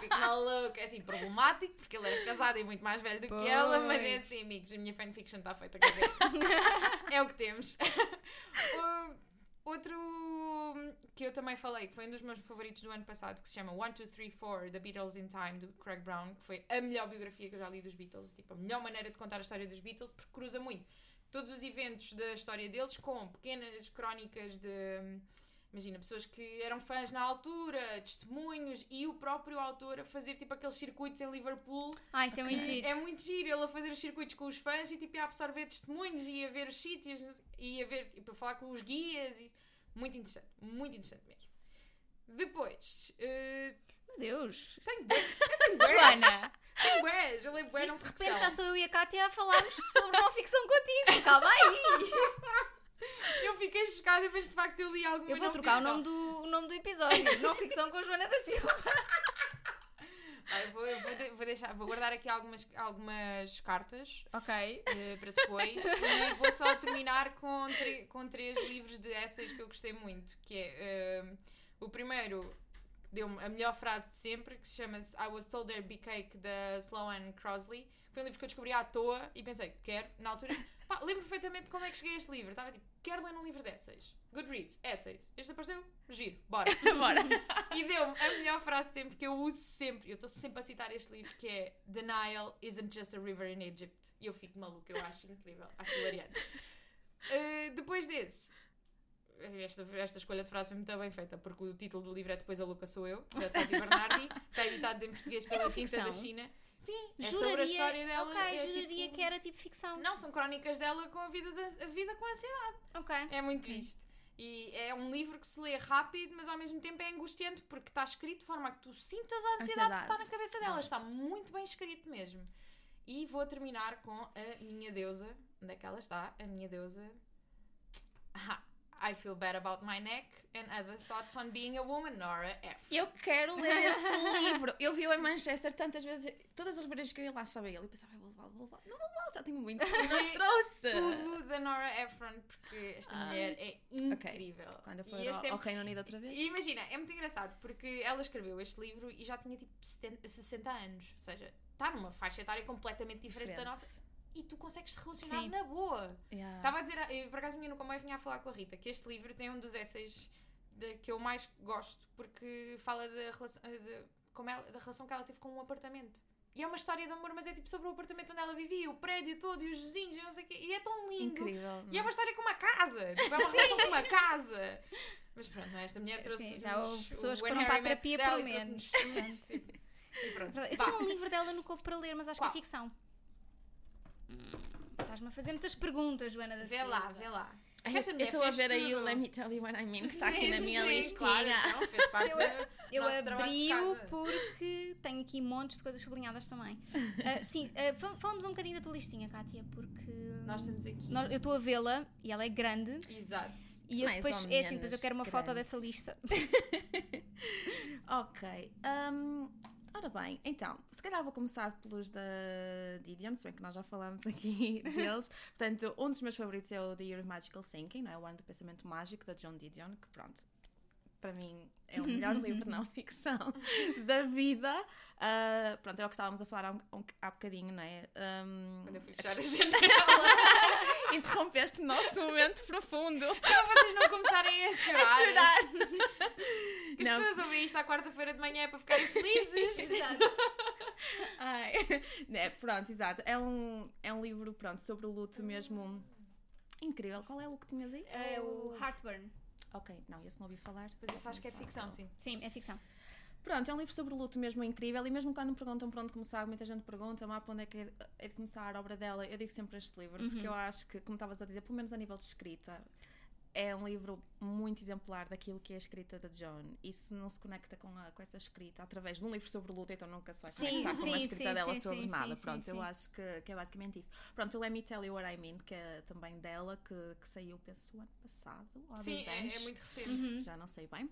A: Fico maluco. É assim, problemático, porque ele era casado e muito mais velho do que ela, mas é
B: Pois.
A: assim, amigos, a minha fanfiction está feita é o que temos. O- outro que eu também falei, que foi um dos meus favoritos do ano passado, que se chama One, Two, Three, Four, The Beatles in Time, do Craig Brown, que foi a melhor biografia que eu já li dos Beatles. Tipo, a melhor maneira de contar a história dos Beatles, porque cruza muito todos os eventos da história deles com pequenas crónicas de. Imagina, pessoas que eram fãs na altura, testemunhos e o próprio autor a fazer tipo aqueles circuitos em Liverpool
B: Ah, isso é muito giro.
A: É muito giro ele a fazer os circuitos com os fãs e tipo a absorver testemunhos e a ver os sítios e a ver, tipo, a falar com os guias. E... Muito interessante, muito interessante mesmo. Depois, eh,
B: Meu Deus.
A: tenho
B: Joana,
A: tenho bués, eu leio bué não
B: de repente já sou eu e a Kátia a falarmos sobre não ficção contigo. Calma aí.
A: Eu fiquei chocada, mas de facto eu li alguma
B: Eu vou trocar o nome, do, o nome do episódio. Não ficção com Joana da Silva.
A: Vou, eu vou de- vou deixar, vou guardar aqui algumas, algumas cartas
B: Ok.
A: eh, para depois e vou só terminar com, tre- com três livros de essays que eu gostei muito, que é eh, o primeiro que deu-me a melhor frase de sempre, que se chama I Was Told There'd Be Cake, da Sloane Crosley. Foi um livro que eu descobri à toa e pensei, quero, na altura, pá, lembro perfeitamente como é que cheguei a este livro. Estava tipo, quero ler um livro de essays. Goodreads, essays. Este apareceu? Giro, bora.
C: Bora.
A: E deu-me a melhor frase sempre que eu uso sempre. Eu estou sempre a citar este livro que é Denial isn't just a river in Egypt. E eu fico maluca, eu acho incrível, acho hilariante. Uh, depois desse, esta, esta escolha de frase foi muito bem feita, porque o título do livro é Depois a Luca Sou Eu, da Tati Bernardi, está editado em português pela Tinta da
B: ficção?
A: China. Sim, é
B: Juraria,
A: sobre a história dela.
B: Ok,
A: é
B: juraria
A: tipo-
B: que era tipo ficção.
A: Não, são crónicas dela com a vida, da, a vida com ansiedade.
B: Ok.
A: É muito isto. E é um livro que se lê rápido, mas ao mesmo tempo é angustiante porque está escrito de forma a que tu sintas a ansiedade, que está na
C: Ansiedade.
A: cabeça dela.
C: Gosto.
A: Está muito bem escrito mesmo. E vou terminar com a minha deusa. Onde é que ela está? A minha deusa. Ah, I feel bad about my neck and other thoughts on being a woman, Nora F.
C: Eu quero ler esse livro. Eu vi-o em Manchester tantas vezes. Todas as vezes que eu ia lá estava ele. Eu pensava, "Ai, vou levá-lo, vou levá-lo. Não vou levá-lo, já tenho muito. E não trouxe.
A: Tudo da Nora Ephron, porque esta
C: Ai.
A: mulher é incrível.
C: Quando eu for
A: E
C: ao,
A: é
C: ao Reino Unido outra vez.
A: E imagina, é muito engraçado porque ela escreveu este livro e já tinha tipo 70, 60 anos. Ou seja, está numa faixa etária completamente diferente, da nossa. E tu consegues te relacionar
B: Sim.
A: na boa.
C: Yeah.
A: Estava a dizer, eu, por acaso, vinha no comboio vinha a falar com a Rita que este livro tem um dos essays de- que eu mais gosto porque fala da relação, de, como ela- da relação que ela teve com um apartamento. E é uma história de amor, mas é tipo sobre o apartamento onde ela vivia, o prédio todo e os vizinhos e não sei o quê. E é tão lindo.
C: Incrível.
A: E é uma história com uma casa. Tipo, é uma relação com uma casa. Mas pronto, é? esta mulher trouxe.
B: Sim, já houve pessoas que foram para a terapia, pelo menos.
A: tudo, tipo, E pronto.
B: Eu tenho um livro dela no corpo para ler, mas acho
A: Qual?
B: que é ficção. Estás-me a fazer muitas perguntas, Joana da
A: Vê
B: Silva.
A: lá, vê lá.
C: Ai,
A: Esta
C: eu estou a ver aí o. Let Me Tell You What I Mean, que está aqui na minha
B: sim,
C: listinha.
A: Claro, então, fez parte
B: Eu- Eu abri-o porque tenho aqui montes de coisas sublinhadas também. Ah, sim, fal- falamos um bocadinho da tua listinha, Kátia, porque
A: Nós estamos aqui.
B: nós- eu estou a vê-la e ela é grande.
A: Exato.
B: E eu
C: Mais
B: depois, é assim, depois eu quero uma foto
C: grande.
B: dessa lista.
C: Ok. hum, ora bem, então, se calhar vou começar pelos da Didion, se bem que nós já falámos aqui deles. Portanto, um dos meus favoritos é o The Year of Magical Thinking, não é? o ano do pensamento mágico da John Didion, que pronto, para mim é o melhor livro de não ficção da vida. Ah, pronto, era o que estávamos a falar há, um, um- há bocadinho, não é? Hum,
A: Quando eu fui
C: a
A: fechar a
C: questão-
A: janela.
C: Interrompeste o nosso momento profundo
A: Para vocês não começarem a chorar.
C: a chorar.
A: As
C: Não.
A: pessoas ouvem isto à quarta-feira de manhã para ficarem felizes.
B: Exato.
C: Ai, né, pronto, exato. É um, é um livro, pronto, sobre o luto mesmo incrível. Qual é o que tinhas aí?
B: É o Heartburn.
C: Ok, não, esse não ouvi falar.
A: Mas isso acho que é ficção, sim.
B: Sim, é ficção.
C: Pronto, é um livro sobre luto mesmo incrível. E mesmo quando me perguntam por onde começar, muita gente pergunta, para onde é que é de- é de começar a obra dela, eu digo sempre este livro, porque eu acho que, como estavas a dizer, pelo menos a nível de escrita, é um livro muito exemplar daquilo que é a escrita da John. E se não se conecta com, a- com essa escrita através de um livro sobre o luto, então nunca se vai
B: Sim,
C: conectar com uma
B: sim,
C: escrita
B: sim,
C: dela
B: sim,
C: sobre
B: sim,
C: nada.
B: sim,
C: Pronto,
B: sim,
C: eu
B: sim.
C: acho que, que é basicamente isso. Pronto, o Let Me Tell You What I Mean, que é também dela, que, que saiu, penso, o ano passado, há
A: Sim, é, é muito recente.
B: Uhum.
C: Já não sei bem.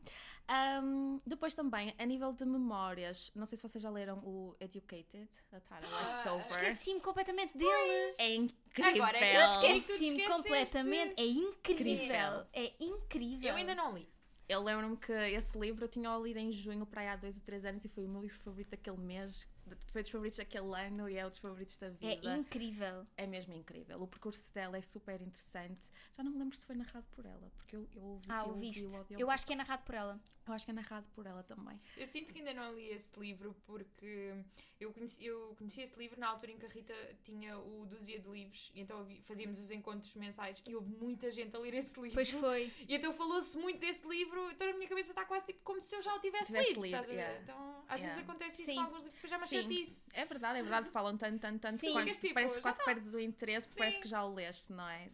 C: Ahm, depois também, a nível de memórias, não sei se vocês já leram o Educated, da Tara
A: Ah,
C: Westover.
B: Esqueci-me completamente deles.
C: É incrível.
A: Agora é
B: Eu esqueci-me completamente. É incrível.
C: Incrível.
B: É incrível.
A: Eu ainda não li.
C: Eu lembro-me que esse livro eu tinha lido em junho para aí há dois ou três anos e foi o meu livro favorito daquele mês. Foi dos favoritos daquele ano e é um dos favoritos da vida.
B: É incrível.
C: É mesmo incrível. O percurso dela é super interessante. Já não me lembro se foi narrado por ela, porque eu, eu ouvi,
B: Ah,
C: eu ouvi
B: ouviste.
C: o audiobook.
B: Eu acho que é narrado por ela.
C: Eu acho que é narrado por ela também.
A: Eu sinto que ainda não li esse livro porque eu conheci, eu conheci esse livro na altura em que a Rita tinha o Dúzia de Livros e então fazíamos os encontros mensais e houve muita gente a ler esse livro.
B: Pois foi.
A: E então falou-se muito desse livro, então na minha cabeça está quase tipo como se eu já o tivesse,
C: Tivesse
A: lido.
C: lido, yeah.
A: Então às
C: Yeah.
A: vezes acontece isso
B: Sim.
A: com alguns livros que chatice.
C: É verdade, é verdade. Falam tanto, tanto, tanto.
B: Sim.
A: Ficas tipo,
C: parece que quase
A: tá.
C: perdes o interesse,
A: Sim.
C: parece que já o leste, não é?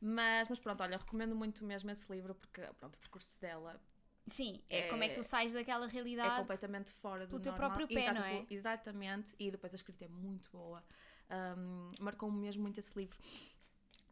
C: Mas, mas pronto, olha, recomendo muito mesmo esse livro porque pronto, o percurso dela
B: Sim, é, como é que tu sais daquela
C: é
B: realidade.
C: completamente fora do
B: pelo teu
C: normal.
B: próprio pé,
C: Exato,
B: não é?
C: Exatamente, e depois a escrita é muito boa. Um, Marcou-me mesmo muito esse livro.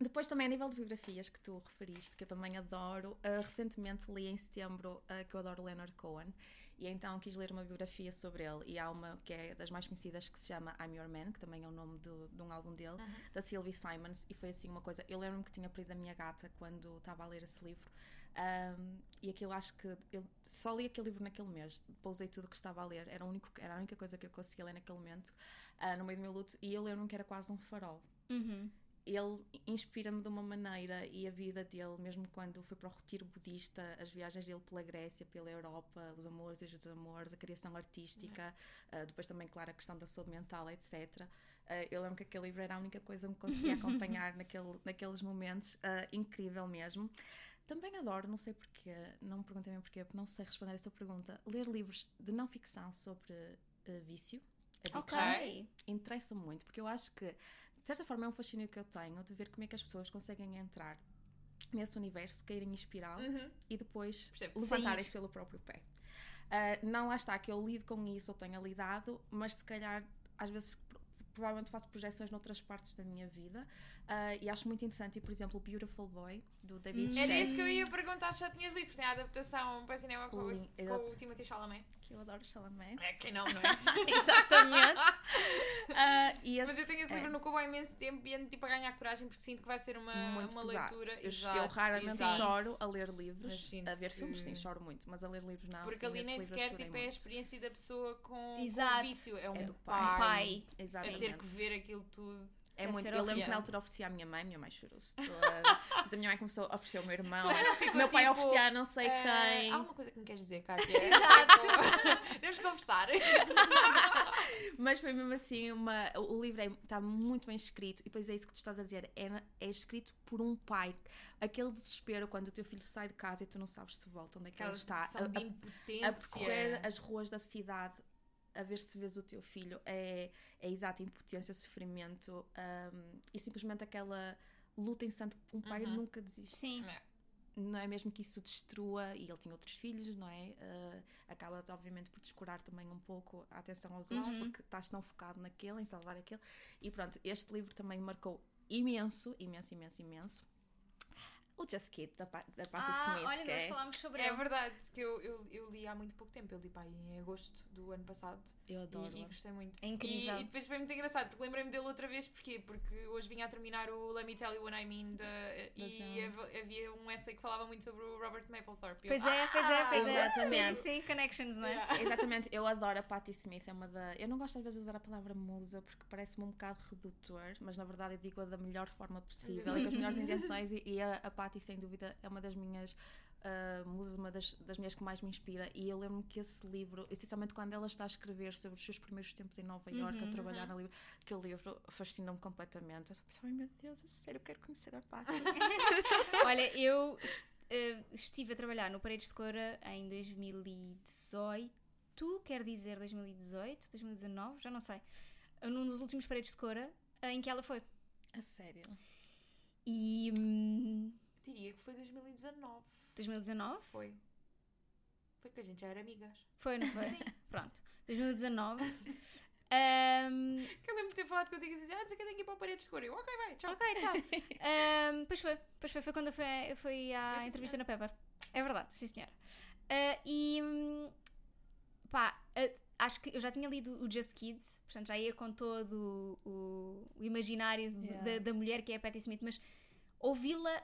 C: Depois também a nível de biografias que tu referiste, que eu também adoro, uh, recentemente li em setembro uh, que eu adoro Leonard Cohen e então quis ler uma biografia sobre ele e há uma que é das mais conhecidas que se chama I'm Your Man, que também é o nome do, de um álbum dele, da Sylvie Simons e foi assim uma coisa, eu lembro-me que tinha perdido a minha gata quando estava a ler esse livro um, e aquilo acho que eu só li aquele livro naquele mês, pousei tudo o que estava a ler, era, único, era a única coisa que eu conseguia ler naquele momento, uh, no meio do meu luto, e eu lembro-me que era quase um farol.
B: Uhum.
C: Ele inspira-me de uma maneira e a vida dele, mesmo quando foi para o retiro budista, as viagens dele pela Grécia, pela Europa, os amores e os desamores, a criação artística, uh, depois também, claro, a questão da saúde mental, etc. Uh, eu lembro que aquele livro era a única coisa que me conseguia acompanhar naquele, naqueles momentos, uh, incrível mesmo. Também adoro, não sei porquê, não me perguntem bem porquê, porque não sei responder essa pergunta, ler livros de não ficção sobre vício,
B: Ok.
C: addiction, interessa muito, porque eu acho que, de certa forma, é um fascínio que eu tenho de ver como é que as pessoas conseguem entrar nesse universo, queirem inspirá-lo
A: Uhum.
C: e depois levantarem-se pelo próprio pé. Ah, não lá está que eu lido com isso ou tenha lidado, mas se calhar às vezes pro- provavelmente faço projeções noutras partes da minha vida ah, e acho muito interessante, e, por exemplo, o Beautiful Boy do David
B: Hum.
A: Era isso que eu ia perguntar se já tinhas porque tem a adaptação para cinema com,
C: Lin-
A: com
C: exato.
A: o Timothy Chalamet.
C: que eu adoro Chalamet.
A: É, quem não, não é?
C: Exatamente. Ah, e
A: Mas
C: esse-
A: eu tenho esse
C: é.
A: livro no cubo há imenso tempo e ando tipo a ganhar coragem porque sinto que vai ser uma,
C: muito
A: uma
C: pesado.
A: leitura.
C: Eu,
A: Exato,
C: eu raramente
A: exato.
C: choro a ler livros. A ver filmes, sim, choro muito, mas a ler livros não.
A: Porque ali nem sequer tipo, é a experiência da pessoa com, com o vício. É um
C: É do
A: pai.
B: pai.
A: A
C: Exatamente.
A: ter que ver aquilo tudo.
C: É muito. Eu lembro que na altura oferecia à minha mãe, minha mãe chorou-se toda. Mas a minha mãe começou a oferecer ao meu irmão. O meu pai
A: tipo,
C: oferecia a não sei
A: eh,
C: quem.
A: Há alguma coisa que me queres dizer, Kátia?
B: Exato.
A: Devemos conversar.
C: Mas foi mesmo assim, uma, o livro está muito bem escrito, e depois é isso que tu estás a dizer, é, é escrito por um pai. Aquele desespero quando o teu filho sai de casa e tu não sabes se volta, onde é que
A: Aquela
C: ele está. A, a-
A: impotência.
C: a percorrer as ruas da cidade a ver se vês o teu filho é, é exata impotência, sofrimento um, e simplesmente aquela luta incessante. Um pai
A: Uhum.
C: nunca desiste.
B: Sim.
A: É.
C: Não é mesmo que isso o destrua, e ele tinha outros filhos, não é? Uh, acaba, obviamente, por descurar também um pouco a atenção aos outros,
B: Uhum.
C: porque estás tão focado naquele, em salvar aquele. E pronto, este livro também marcou imenso, imenso, imenso, imenso. O Just Kid, da, Pa- da Patti
B: Ah,
C: Smith,
B: olha,
C: que
B: nós
C: é,
B: falámos sobre
A: É
B: ele.
A: verdade que eu, eu, eu li há muito pouco tempo. Eu li pá, em agosto do ano passado.
C: eu adoro.
A: E, e gostei muito.
B: É incrível.
A: E, e depois foi muito engraçado, porque lembrei-me dele outra vez, porquê? Porque hoje vinha a terminar o Let Me Tell You What I Mean da, e havia um essay que falava muito sobre o Robert Mapplethorpe. Eu,
B: Pois é, pois é, pois é.
C: exatamente.
B: Sim, sim, connections, não é?
A: Yeah.
C: Exatamente, eu adoro a Patti Smith, é uma da. Eu não gosto às vezes de usar a palavra musa porque parece-me um bocado redutor, mas na verdade eu digo-a da melhor forma possível e com as melhores intenções. E, e a, a Patti, sem dúvida, é uma das minhas ah, musas, uma das, das minhas que mais me inspira. E eu lembro-me que esse livro, essencialmente quando ela está a escrever sobre os seus primeiros tempos em Nova Iorque, a
B: Uhum,
C: trabalhar no livro, que o livro fascinou-me completamente. Eu pensava, ai meu Deus, a sério, eu quero conhecer a Patti.
B: Olha, eu eh, estive a trabalhar no Paredes de Cora em 2018, quer dizer 2018, 2019, já não sei. Num dos últimos Paredes de Cora em que ela foi.
C: a sério.
B: E. hum,
A: Diria que foi 2019.
B: 2019?
A: Foi. Foi que a gente já era amigas.
B: Foi, não foi? Pronto. 2019. Ahm,
A: Que eu lembro de ter falado contigo e dizer, ah, não sei que eu tenho que ir para a parede de cor. Eu, ok, vai, tchau.
B: ok, tchau. Ahm, pois foi, pois foi, foi quando eu fui, eu fui à
A: Foi, sim,
B: entrevista na Pepper. É verdade, sim senhora. Ah, e pá, ah, acho que eu já tinha lido o Just Kids, portanto já ia com todo o, o imaginário de-
C: Yeah.
B: da, da mulher que é a Patti Smith, mas ouvi-la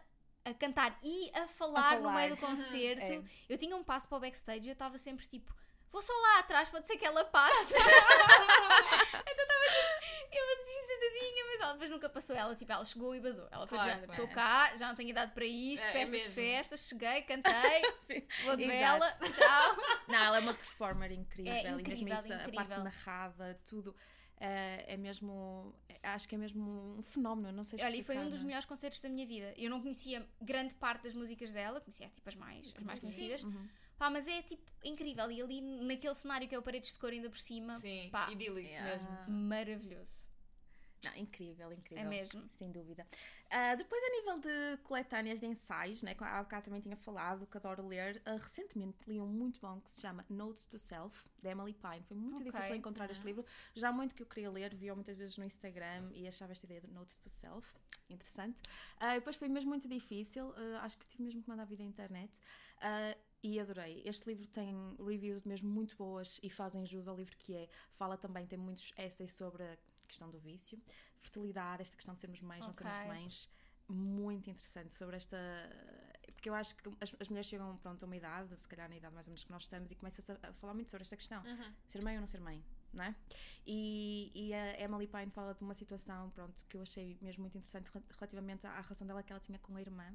B: a cantar e a falar, no
C: falar.
B: meio do concerto.
C: É.
B: Eu tinha um passo para o backstage e eu estava sempre tipo. vou só lá atrás, pode ser que ela passe. então estava tipo, eu assim sentadinha, mas ela depois nunca passou. Ela, tipo, ela chegou e basou. Ela foi
A: Claro,
B: estou cá, já não tenho idade para isto,
A: É, é
B: festas,
A: mesmo.
B: festas, cheguei, cantei, vou de vela, tchau.
C: Não, ela é uma performer incrível,
B: É incrível,
C: isso, a parte
B: incrível.
C: narrada, tudo. Eh, é mesmo. Acho que é mesmo um fenómeno, não sei
B: Olha, e foi um
C: explicar,
B: dos
C: é?
B: melhores concertos da minha vida. Eu não conhecia grande parte das músicas dela, conhecia tipo as mais, as mais conhecidas.
C: Uhum.
B: Pá, mas é tipo incrível. E ali naquele cenário que é o Paredes de Cor ainda por cima,
A: Sim,
B: pá,
A: idílico
C: Yeah.
A: mesmo.
B: maravilhoso.
C: Não, incrível, incrível.
B: É mesmo.
C: Sem dúvida. Ah, depois, a nível de coletâneas de ensaios, né, que há bocado também tinha falado, que adoro ler, ah, recentemente li um muito bom que se chama Notes to Self, de Emily Pine. Foi muito
B: Ok.
C: difícil encontrar este livro. Já há muito que eu queria ler, vi-o muitas vezes no Instagram e achava esta ideia de Notes to Self interessante. Ah, depois foi mesmo muito difícil, acho que tive mesmo que mandar vir da internet. Ah, e adorei. Este livro tem reviews mesmo muito boas e fazem jus ao livro que é. Fala também, tem muitos essays sobre a questão do vício, fertilidade, esta questão de sermos mães, não sermos mães. Muito interessante sobre esta. Porque eu acho que as, as mulheres chegam pronto, a uma idade, se calhar na idade mais ou menos que nós estamos, e começam a, a falar muito sobre esta questão
A: Uhum.
C: ser mãe ou não ser mãe, não é? E, e a Emily Pine fala de uma situação, pronto, que eu achei mesmo muito interessante rel- relativamente à relação dela que ela tinha com a irmã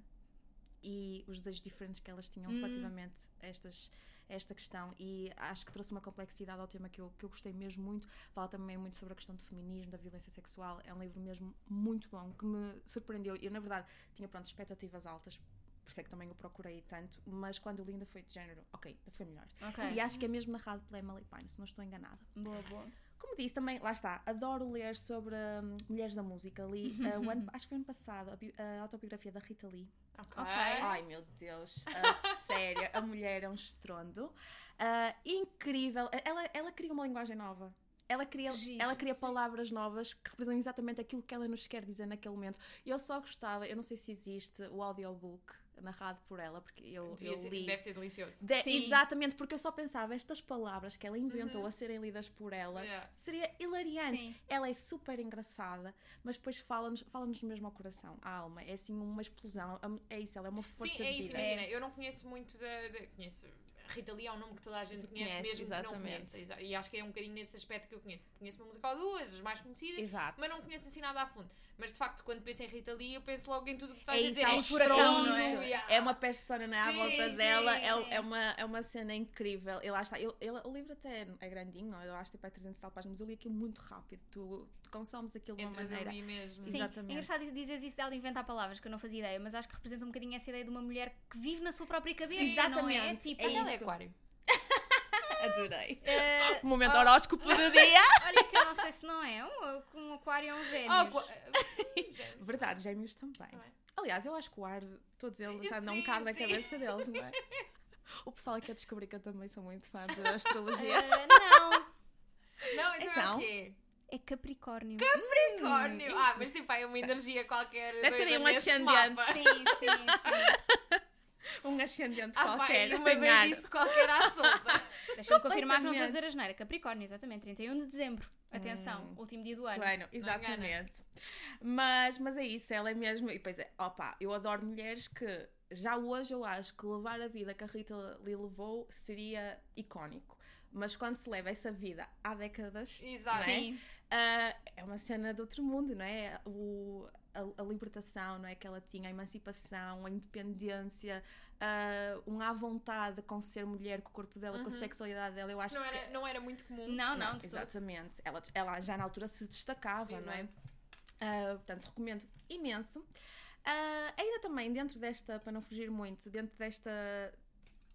C: e os desejos diferentes que elas tinham
B: Hum.
C: relativamente a, estas, esta questão e acho que trouxe uma complexidade ao tema que eu, que eu gostei mesmo muito. Fala também muito sobre a questão do feminismo, da violência sexual. É um livro mesmo muito bom, que me surpreendeu. Eu, na verdade, tinha, pronto, expectativas altas, por isso é que também o procurei tanto, mas quando li ainda foi de género, ok, ainda foi melhor.
B: Ok.
C: E acho que é mesmo narrado pela Emily Pine, se não estou enganada.
B: Boa, boa.
C: Como disse, também, lá está, adoro ler sobre hum, mulheres da música. Li, uh, o ano- acho que foi ano passado, a, bi- a autobiografia da Rita Lee.
A: Ok.
B: Ok.
C: Ai meu Deus, a sério, a mulher é um estrondo. Ah, incrível, ela, ela cria uma linguagem nova. Ela cria,
B: Giro,
C: ela cria
B: sim.
C: palavras novas que representam exatamente aquilo que ela nos quer dizer naquele momento. Eu só gostava, eu não sei se existe o audiobook narrado por ela, porque eu, eu
A: ser-
C: li.
A: Deve ser delicioso.
C: De-
B: Sim.
C: exatamente, porque eu só pensava, estas palavras que ela inventou
A: Uhum.
C: a serem lidas por ela,
A: Yeah.
C: seria hilariante.
B: Sim.
C: Ela é super engraçada, mas depois fala-nos fala mesmo ao coração, à alma. É assim uma explosão. É isso, ela é uma força
A: Sim, é
C: de
A: isso,
C: vida.
A: imagina. Eu não conheço muito da. da- conheço. Rita Lee é um nome que toda a gente conhece,
C: conhece,
A: mesmo que não
C: exatamente.
A: exa- E acho que é um bocadinho nesse aspecto que eu conheço. Conheço uma música ou duas, as mais conhecidas,
C: Exato.
A: mas não conheço assim nada a fundo. Mas de facto, quando penso em Rita Lee, eu penso logo em tudo o que estás
C: é
A: a dizer.
C: é
A: É
C: um
B: furacão, não é?
A: yeah.
C: É uma persona né, à
A: Sim,
C: volta
A: sim,
C: dela,
B: sim.
C: é, é, uma, é uma cena incrível. E lá está, eu, eu- o livro até é grandinho, eu acho que tem para 300 e tal páginas, mas eu li aquilo muito rápido. Tu, tu consomes aquilo de uma
A: Entras
C: maneira.
A: ali mesmo.
B: Sim,
C: Exatamente.
B: é engraçado dizeres isso dela inventar palavras, que eu não fazia ideia, mas acho que representa um bocadinho essa ideia de uma mulher que vive na sua própria cabeça.
C: Sim,
B: Não é?
C: exatamente.
B: Tipo,
C: É
A: ela é
C: isso.
A: aquário.
C: Adorei. O momento
B: oh,
C: horóscopo do dia.
B: Olha que eu não sei se não é. Um, um aquário é um gênio.
A: Oh,
C: Verdade, gêmeos também.
A: Também.
C: Aliás, eu acho que o ar, todos eles já andam um
A: Sim,
C: bocado na cabeça deles, não é? O pessoal aqui a descobrir que eu também sou muito fã da astrologia.
B: não,
A: Não, então, é
C: Então?
A: o quê?
B: é Capricórnio.
A: Capricórnio. Ah, mas tipo, é uma energia qualquer.
C: Hum, Deve ter um ascendente.
A: mapa.
B: Sim, sim, sim.
C: Um ascendente
A: Ah,
C: qualquer.
A: e uma
C: em ar.
A: doidice qualquer à solta.
B: Deixa-me confirmar que não estou a dizer a geneira. Capricórnio, exatamente, 31 de dezembro. Atenção,
C: Hum.
B: último dia do ano.
C: Bueno, exatamente. Mas, mas é isso, ela é mesmo. E depois, é, opa, eu adoro mulheres que já hoje eu acho que levar a vida que a Rita Lee levou seria icónico. Mas quando se leva essa vida há décadas,
A: Exato.
C: é?
B: Sim.
C: Ah, é uma cena de outro mundo, não é? O, a, a libertação, não é? Que ela tinha, a emancipação, a independência, ah, um à vontade com ser mulher, com o corpo dela, com a
A: Uhum.
C: sexualidade dela. Eu acho
A: Não
C: que
A: era, não era muito comum.
B: Não, não, de todo.
C: exatamente. Ela, ela já na altura se destacava, não é?
A: Exato.
C: Ah, portanto, recomendo imenso. Ah, ainda também, dentro desta, para não fugir muito, dentro desta,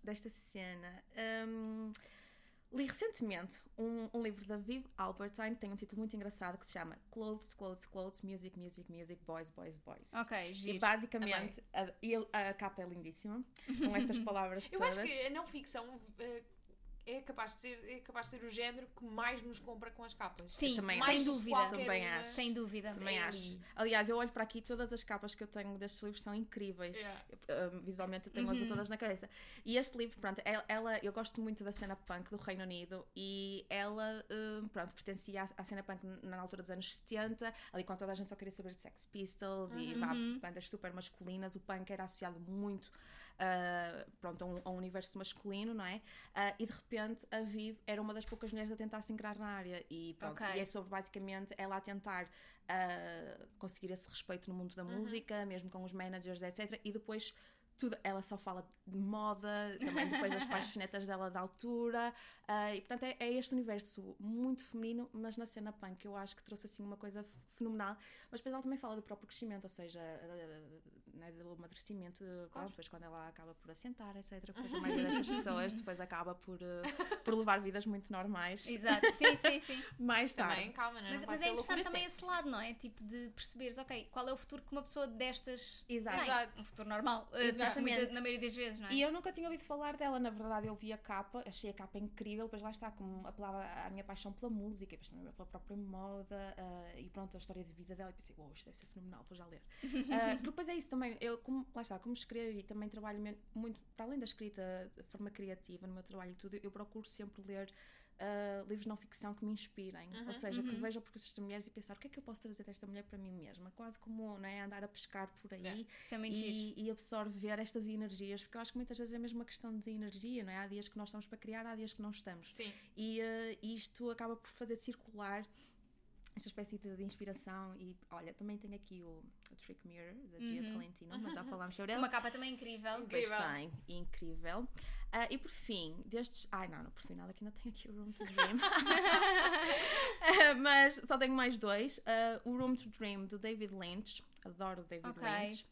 C: desta cena, hum, li recentemente um, um livro da Viv Albertine que tem um título muito engraçado que se chama Clothes, Clothes, Clothes, Music, Music, Music, Boys, Boys, Boys.
B: Ok,
C: E
B: giro.
C: basicamente, a, e ele- a capa é lindíssima, com estas palavras
A: Eu
C: todas.
A: acho que a não ficção eh, é capaz, de ser, é capaz de ser o género que mais nos compra com as capas.
B: Sim,
C: também
B: sem dúvida.
C: Também
A: uma.
C: acho.
B: Sem dúvida.
C: Também
A: Sim.
C: acho. Aliás, eu olho para aqui todas as capas que eu tenho destes livros são incríveis.
A: Yeah.
C: Eu, uh, visualmente eu tenho-as
B: Uhum.
C: todas na cabeça. E este livro, pronto, ela, eu gosto muito da cena punk do Reino Unido e ela, um, pronto, pertencia à, à cena punk na altura dos anos 70, ali quando toda a gente só queria saber de Sex Pistols e vá,
B: Uhum.
C: bandas super masculinas, o punk era associado muito uh, pronto, a um, a um universo masculino, não é? Uh, e de repente a Viv era uma das poucas mulheres a tentar se ingrar na área e pronto,
B: Ok.
C: e é sobre basicamente ela a tentar ah, conseguir esse respeito no mundo da música, mesmo com os managers, etc. E depois tudo, ela só fala de moda, também depois das paixonetas dela da altura, ah, e portanto é, é este universo muito feminino, mas na cena punk eu acho que trouxe assim uma coisa fenomenal, mas depois ela também fala do próprio crescimento, ou seja, né, do amadurecimento, claro, depois quando ela acaba por assentar, etc. Depois a maioria destas pessoas depois acaba por, ah, por levar vidas muito normais
B: Exato, sim, sim, sim.
C: mais tarde.
A: Também, calma, não,
B: Mas,
A: não
B: mas é interessante também
A: sempre.
B: esse lado, não é? Tipo, de perceberes, ok, qual é o futuro que uma pessoa destas
C: Exato.
B: tem?
A: Exato.
B: Um futuro normal. eh,
C: Exatamente.
B: na maioria das vezes, não é?
C: E eu nunca tinha ouvido falar dela, na verdade eu vi a capa, achei a capa incrível, depois lá está, como apelava à minha paixão pela música, depois também pela própria moda, ah, e pronto, a história de vida dela, e pensei, uau, isto deve ser fenomenal, vou já ler. Porque depois é isso também, eu, como, lá está, como escrevo e também trabalho muito, para além da escrita de forma criativa no meu trabalho e tudo, eu procuro sempre ler ah, livros de não ficção que me inspirem, ou seja, que vejam porque estas mulheres e pensar o que é que eu posso trazer desta mulher para mim mesma, quase como não é, andar a pescar por aí
A: Yeah.
B: É giro.
C: e, e absorver estas energias, porque eu acho que muitas vezes é mesmo uma questão de energia, não é? Há dias que nós estamos para criar, há dias que não estamos.
A: Sim.
C: E eh, isto acaba por fazer circular esta espécie de, de inspiração. E olha, também tenho aqui o, o Trick Mirror da Gia
B: Uhum.
C: Tolentino, mas já falámos sobre ele.
B: Uma capa também incrível.
A: Incrível.
C: tem, incrível. Ah, e por fim, destes. Ai não, não, por fim nada, que ainda tenho aqui o Room to Dream. Ah, mas só tenho mais dois. Ah, o Room to Dream do David Lynch. Adoro o David
B: Ok.
C: Lynch.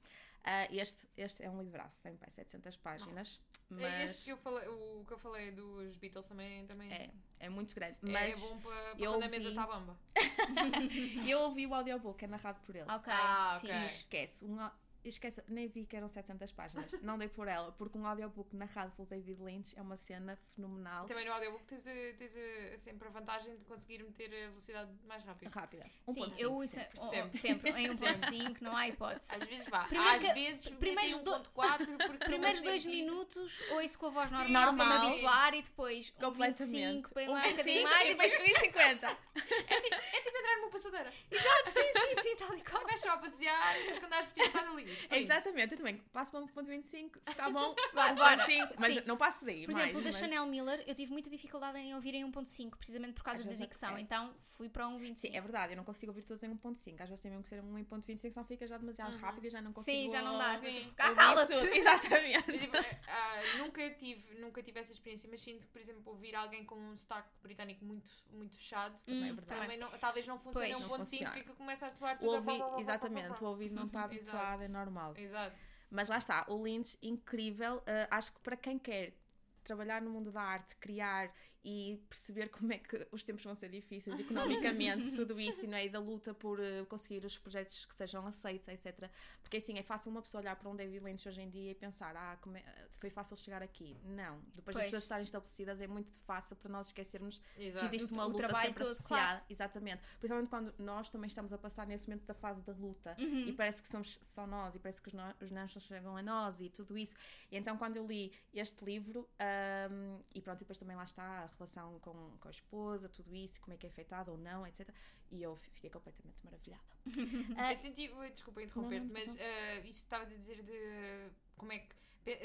C: Ah, este, este é um livraço, tem pá, 700 páginas. Mas
A: Este que eu falei, o que eu falei dos Beatles também, também
C: é, é muito grande.
A: é
C: Mas
A: bom para, quando a mesa está bamba.
C: eu ouvi o audiobook, é narrado por ele.
B: Ok.
A: Ah,
B: sim.
A: ok.
C: E esquece, um, esquece, nem vi que eram 700 páginas. Não dei por ela, porque um audiobook narrado pelo David Lynch é uma cena fenomenal.
A: Também no audiobook tens, a- tens a- sempre a vantagem de conseguir meter a velocidade mais rápida.
C: Rápida.
B: Sim,
C: 1.5
B: eu uso
C: sempre.
A: Sempre.
B: sempre. Em 1.5, não há hipótese.
A: Às vezes vá.
B: Primeiro
A: Às
B: que-
A: vezes
B: primeiros
A: metem
B: do-
A: 1.4 porque
B: Primeiros
A: para
B: dois
A: sentir-
B: minutos ouço com a voz
A: Sim,
B: normal, para me
C: normal.
B: habituar e depois um
C: Completamente.
B: 25, põe
C: Um
B: mais um bocadinho
C: 25
B: mais
C: e depois
B: depois...
C: com 50.
A: É tipo entrar numa passadeira.
B: Exato, sim, sim, sim, tal e qual.
A: Vais só a passear e depois quando andas por ti estás ali. Sprint.
C: Exatamente, eu também passo para 1.25, se está bom,
B: Vai,
C: 1.5, mas
B: Sim.
C: não passo daí.
B: Por
C: mais,
B: exemplo, o da
C: mas-
B: Chanel Miller, eu tive muita dificuldade em ouvir em 1.5, precisamente por causa
C: Às
B: da
C: é-
B: dicção,
C: é.
B: então fui para um 25.
C: Sim, é verdade, eu não consigo ouvir todos em 1.5. Às vezes tem mesmo que ser um 1.25, senão fica já demasiado rápido e já não consigo.
B: Sim, já não dá.
A: Sim.
B: Cá,
C: ouvir
B: cala-te.
C: tudo.
A: Eu,
C: Exatamente.
A: tipo, ah, nunca, tive, nunca tive essa experiência, mas sinto que, por exemplo, ouvir alguém com um sotaque britânico muito, muito fechado
C: Também é
B: Hum,
C: verdade.
A: também não, talvez não funcione
B: Pois.
A: a
C: Não
A: 1.5
C: funciona.
A: porque começa a soar
C: O
A: tudo a
C: ouvido,
A: pá, pá, pá, pá,
C: exatamente, o ouvido não está habituado, é normal.
A: Exato.
C: Mas lá está, o Lynch, incrível. Uh, acho que para quem quer trabalhar no mundo da arte, criar e perceber como é que os tempos vão ser difíceis economicamente, tudo isso, não é? E da luta por uh, conseguir os projetos que sejam aceitos, etc. Porque assim, é fácil uma pessoa olhar para um David Lynch hoje em dia e pensar, ah, como é- foi fácil chegar aqui. Não. Depois das
B: Pois.
C: pessoas estarem estabelecidas, é muito fácil para nós esquecermos
A: Exato.
C: que existe uma
B: o
C: luta sempre
B: todo,
C: associada. Exatamente. Principalmente quando nós também estamos a passar nesse momento da fase da luta
B: Uhum.
C: e parece que somos só nós e parece que os, no, os nãos não chegam a nós e tudo isso. E então quando eu li este livro, ahm, e pronto, e depois também lá está a relação com, com a esposa, tudo isso, como é que é afetada ou não, etc. E eu fi- fiquei completamente maravilhada. Ah,
A: Eu senti, desculpa interromper-te, mas
C: não.
A: ah, isso estavas a dizer de como é que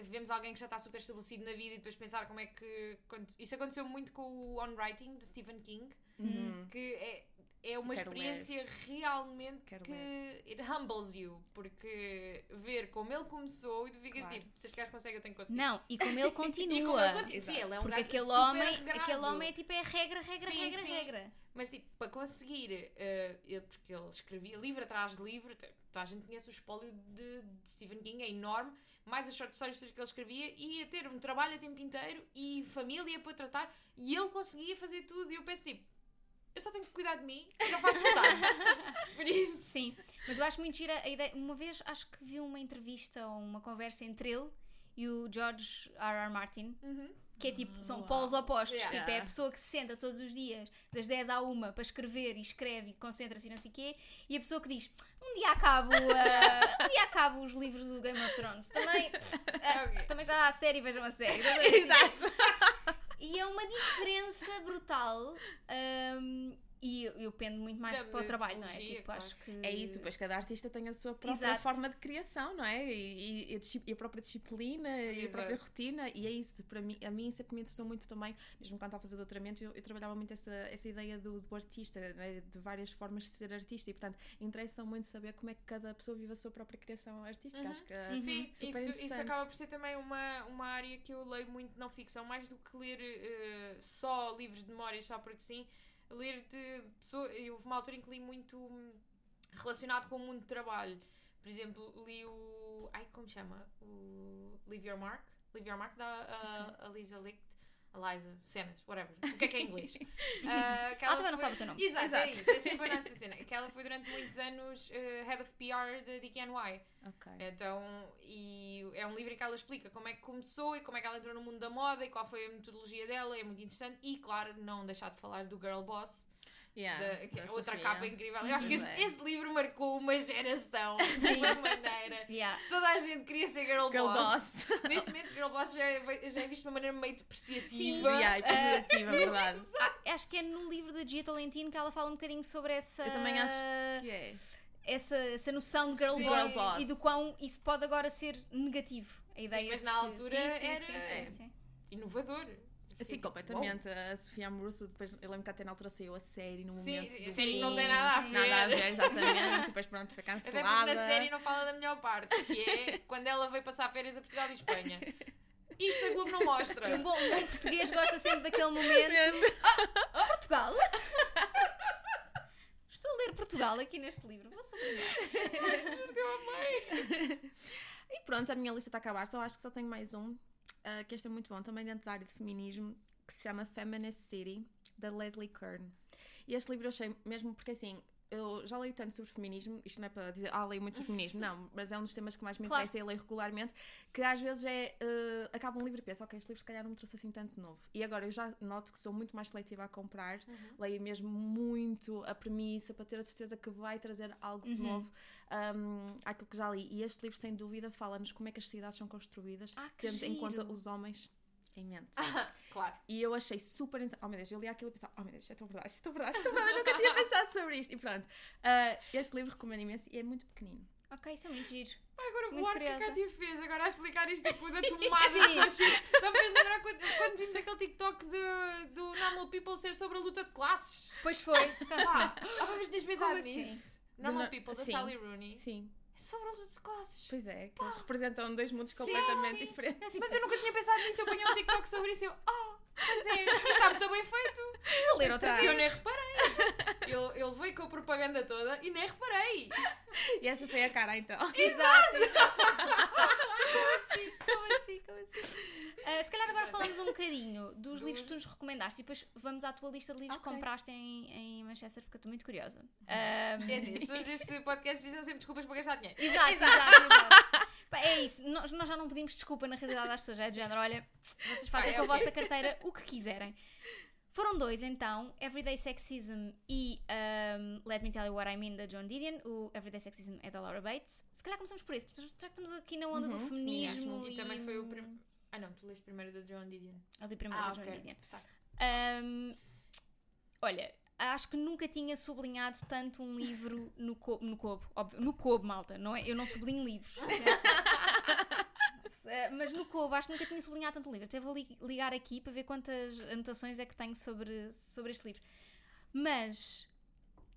A: vemos alguém que já está super estabelecido na vida e depois pensar como é que. Isso aconteceu muito com o On Writing do Stephen King,
C: uhum.
A: que é, é uma
C: Quero
A: experiência realmente
C: Quero
A: que
C: ler.
A: it humbles you, porque ver como ele começou e tu ficas
C: Claro.
A: tipo, se este gajo consegue, eu tenho que conseguir.
B: Não, e como ele continua.
A: E como ele continua. Sim, ele é um
B: Porque
A: gajo
B: aquele
A: super
B: homem,
A: regrado.
B: aquele homem é tipo é regra, regra,
A: Sim,
B: regra,
A: sim.
B: regra.
A: Mas tipo, para conseguir, eh, ele- porque ele escrevia livro atrás de livro, toda a gente conhece o espólio de, de Stephen King, é enorme, mais as short stories que ele escrevia, e ia ter um trabalho a tempo inteiro e família para tratar, e ele conseguia fazer tudo, e eu penso tipo, eu só tenho que cuidar de mim, eu não faço metade. Por isso.
B: Sim, mas eu acho muito gira a ideia. Uma vez acho que vi uma entrevista ou uma conversa entre ele e o George R. R. Martin,
A: Uhum.
B: que é tipo, são
C: Uau.
B: polos opostos.
A: Yeah.
B: Tipo, é a pessoa que se senta todos os dias, das 10 à 1 para escrever e escreve e concentra-se e não sei o quê, e a pessoa que diz: Um dia acabo, ah, um dia acabo os livros do Game of Thrones. Também, ah,
A: Ok.
B: também já há a série, vejam a série.
C: Exato.
B: E é uma diferença brutal. hum, e eu, eu pendo muito mais
A: Da
B: para o trabalho, não é? Tipo,
A: claro.
B: acho que.
C: É isso, pois cada artista tem a sua própria
B: Exato.
C: forma de criação, não é? E, e- e a e a própria disciplina e a
A: Exato.
C: própria rotina, e é isso. Para mim, a mim sempre me interessou muito também, mesmo quando estava a fazer doutoramento, eu, eu trabalhava muito essa, essa ideia do, do artista, não é? de várias formas de ser artista, e portanto, interessa muito saber como é que cada pessoa vive a sua própria criação artística.
A: Uhum.
C: Acho que
B: Uhum.
A: Sim,
C: super
A: isso, isso acaba por ser também uma, uma área que eu leio muito não ficção, mais do que ler eh, só livros de memórias só porque sim, ler de pessoa. Eu houve uma altura em que li muito hum, relacionado com o mundo de trabalho. Por exemplo, li o. Ai, como chama? O Leave Your Mark. Leave Your Mark da uh, Alisa Licht. Eliza, cenas, whatever. O que é que é inglês? Ah, que
B: Ela também não
A: foi-
B: sabe o teu nome.
A: Exato,
C: Exato.
A: é isso. É sempre a nossa cena. Que ela foi durante muitos anos eh, Head of PR da DKNY.
C: Ok.
A: Então, e é um livro em que ela explica como é que começou e como é que ela entrou no mundo da moda e qual foi a metodologia dela, é muito interessante. E, claro, não deixar de falar do Girl Boss,
C: Yeah,
A: da- que é
C: da
A: outra
C: Sofia.
A: capa incrível. Eu acho que esse,
C: é.
A: esse livro marcou uma geração de uma maneira.
B: Yeah.
A: Toda a gente queria ser Girl,
C: Girl
A: Boss.
C: boss.
A: Neste momento, Girl Boss já é, já é visto de uma maneira meio
B: Sim.
A: depreciativa.
C: yeah, e pejorativa, verdade.
B: Ah, acho que é no livro da Gia Tolentino que ela fala um bocadinho sobre essa.
C: Eu também acho que é.
B: essa, essa noção de girl,
A: Sim.
B: boss,
C: Girl boss.
B: e do quão isso pode agora ser negativo. A ideia
A: mas
B: de
A: na altura
B: sim, sim,
A: era-
B: sim,
A: é.
B: sim, sim.
A: Inovador.
C: Sim,
A: tipo,
C: completamente. A Sofia Amoruso, depois eu lembro que até na altura saiu a série no
A: Sim,
C: momento.
A: a
C: do-
A: série não
B: Sim,
A: tem nada a
B: sim.
A: ver.
C: Nada a ver, exatamente. depois pronto, foi
A: Até porque
C: cancelada.
A: na série não fala da melhor parte, que é quando ela veio passar férias a Portugal e Espanha. Isto a Globo não mostra.
B: Que um bom, um bom português gosta sempre daquele momento. Ah, Portugal! Estou a ler Portugal aqui neste livro. Vou sublinhar.
A: Juro-te, eu amei.
C: E pronto, a minha lista está a acabar, só acho que só tenho mais um, ah, que este é muito bom, também dentro da área de feminismo, que se chama Feminist City, da Leslie Kern. E este livro eu achei mesmo porque assim. Eu já leio tanto sobre feminismo, isto não é para dizer, ah, leio muito sobre feminismo, não, mas é um dos temas que mais me
B: Claro.
C: interessa e eu leio regularmente, que às vezes é, eh, acaba um livro e penso, ok, este livro se calhar não me trouxe assim tanto novo. E agora eu já noto que sou muito mais seletiva a comprar, leio mesmo muito a premissa para ter a certeza que vai trazer algo de
B: Uhum.
C: novo um, àquilo que já li. E este livro, sem dúvida, fala-nos como é que as cidades são construídas,
B: Ah, que
C: tendo em conta os homens em mente.
A: Claro.
C: E eu achei super. interessante. Oh meu Deus, eu li aquilo e pensava, oh meu Deus, isto é tão verdade, isto é tão verdade, isto é tão verdade, eu nunca tinha pensado sobre isto. E pronto, Ah, este livro recomendo imenso e é muito pequenino.
B: Ok, isso é muito giro.
A: Pá, Agora,
B: Muito
A: o ar que a. Cátia fez, agora a explicar isto tipo da tomada
B: Sim.
A: que achei. Só me fez lembrar quando, quando vimos aquele TikTok de, do Normal People ser sobre a luta de classes.
B: Pois foi. Assim.
A: ah, mas tens pensado
B: Como assim?
A: Normal
C: no-
A: People, da
C: sim.
A: Sally Rooney.
C: Sim,
A: É sobre luta de classes.
C: pois é, que eles representam dois mundos
B: Sim,
C: completamente
B: sim.
C: diferentes.
A: Mas eu nunca tinha pensado nisso. Eu ponho um TikTok sobre isso e eu, ah, mas é, e está muito bem feito.
B: Vou ler outra
A: E eu nem
B: vez.
A: reparei. Ele, ele veio com a propaganda toda e nem reparei.
C: E essa foi a cara então.
B: Exato. Como assim? Como assim? Como assim? Ah, se calhar agora falamos um bocadinho dos livros que tu nos recomendaste e depois vamos à tua lista de livros que
C: Ok.
B: compraste em, em Manchester porque eu estou muito curiosa. Ah,
A: É assim, as pessoas deste podcast precisam sempre de desculpas para gastar dinheiro.
B: Exato, exato, exato. Pá, é isso, nós, nós já não pedimos desculpa na realidade às pessoas, já é do género, olha, vocês fazem com a vossa carteira o que quiserem. Foram dois então, Everyday Sexism e um, Let Me Tell You What I Mean da John Didion. O Everyday Sexism é da Laura Bates. Se calhar começamos por isso, porque já que estamos aqui na onda do
C: Uhum,
B: feminismo.
A: E também foi o primeiro. Ah não, tu leste primeiro da John Didion.
B: Eu li primeiro
A: Ah,
B: da John. Didion. Um, olha, acho que nunca tinha sublinhado tanto um livro no, co no Cobo. Óbvio, no Cobo, malta, não é? Eu não sublinho livros. Eh, Mas no Cobo, acho que nunca tinha sublinhado tanto um livro. Até vou li- ligar aqui para ver quantas anotações é que tenho sobre, sobre este livro. Mas,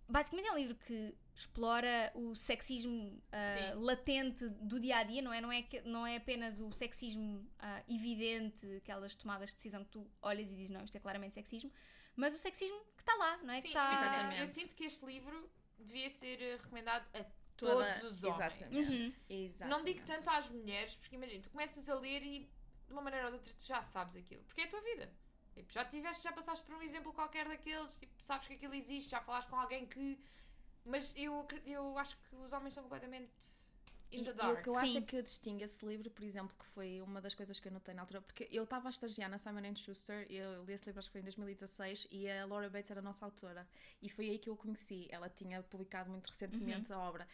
B: basicamente é um livro que explora o sexismo
A: Sim.
B: latente do dia a dia, não é? Não é, que- não é apenas o sexismo ah, evidente, aquelas tomadas de decisão que tu olhas e dizes, não, isto é claramente sexismo, mas o sexismo que está lá, não é?
A: Sim,
B: que está...
C: exatamente.
A: Eu sinto que este livro devia ser eh, recomendado a
C: Toda-
A: todos os homens.
C: Exatamente.
B: Uhum.
C: Exatamente.
A: Não digo tanto às mulheres, porque imagina, tu começas a ler e de uma maneira ou de outra tu já sabes aquilo, porque é a tua vida. Tipo, já tiveste, já passaste por um exemplo qualquer daqueles, tipo, sabes que aquilo existe, já falaste com alguém que. Mas eu, eu acho que os homens são completamente in
C: E,
A: the
C: e
A: dark.
C: o que eu acho
B: Sim.
C: é que distingue esse livro, por exemplo, que foi uma das coisas que eu notei na altura, porque eu estava a estagiar na Simon Schuster, eu li esse livro acho que foi em 2016, e a Laura Bates era a nossa autora, e foi aí que eu a conheci. Ela tinha publicado muito recentemente
B: Uhum.
C: a obra.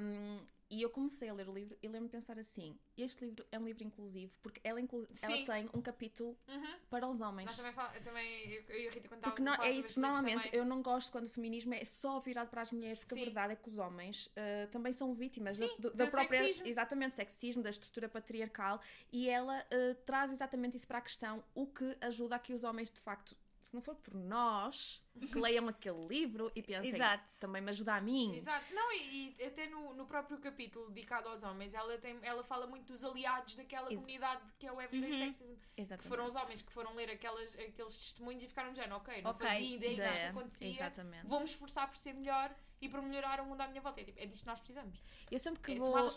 C: Um, E eu comecei a ler o livro e lembro-me de pensar assim: este livro é um livro inclusivo porque ela, inclu ela tem um capítulo
A: Uhum.
C: para os
A: Nós
C: homens.
A: também falamos, eu também, eu, eu e a Rita, quando
C: Porque
A: estávamos
C: não, é isso,
A: este
C: que
A: livro
C: normalmente eu não gosto quando o feminismo é só virado para as mulheres, porque
A: Sim.
C: a verdade é que os homens ah, também são vítimas da-
A: Sim,
C: do, da
A: do
C: própria.
A: sexismo.
C: Exatamente, sexismo, da estrutura patriarcal, e ela ah, traz exatamente isso para a questão, o que ajuda a que os homens de facto. Se não for por nós, que leiam aquele livro e pensem,
B: Exato.
C: também me ajuda a mim.
A: Exato. Não, e, e até no, no próprio capítulo dedicado aos homens, ela, tem, ela fala muito dos aliados daquela
C: Ex-
A: comunidade que é o Everyday
B: Uhum.
A: Sexism.
C: Exatamente.
A: Que foram os homens que foram ler aquelas, aqueles testemunhos e ficaram género, ok, não
B: Ok,
A: fazia ideia isto acontecia,
C: Exatamente.
A: vou-me esforçar por ser melhor e por melhorar o mundo à minha volta. É, tipo, é disto que nós precisamos.
C: Eu sempre que
A: É
C: vou. Eu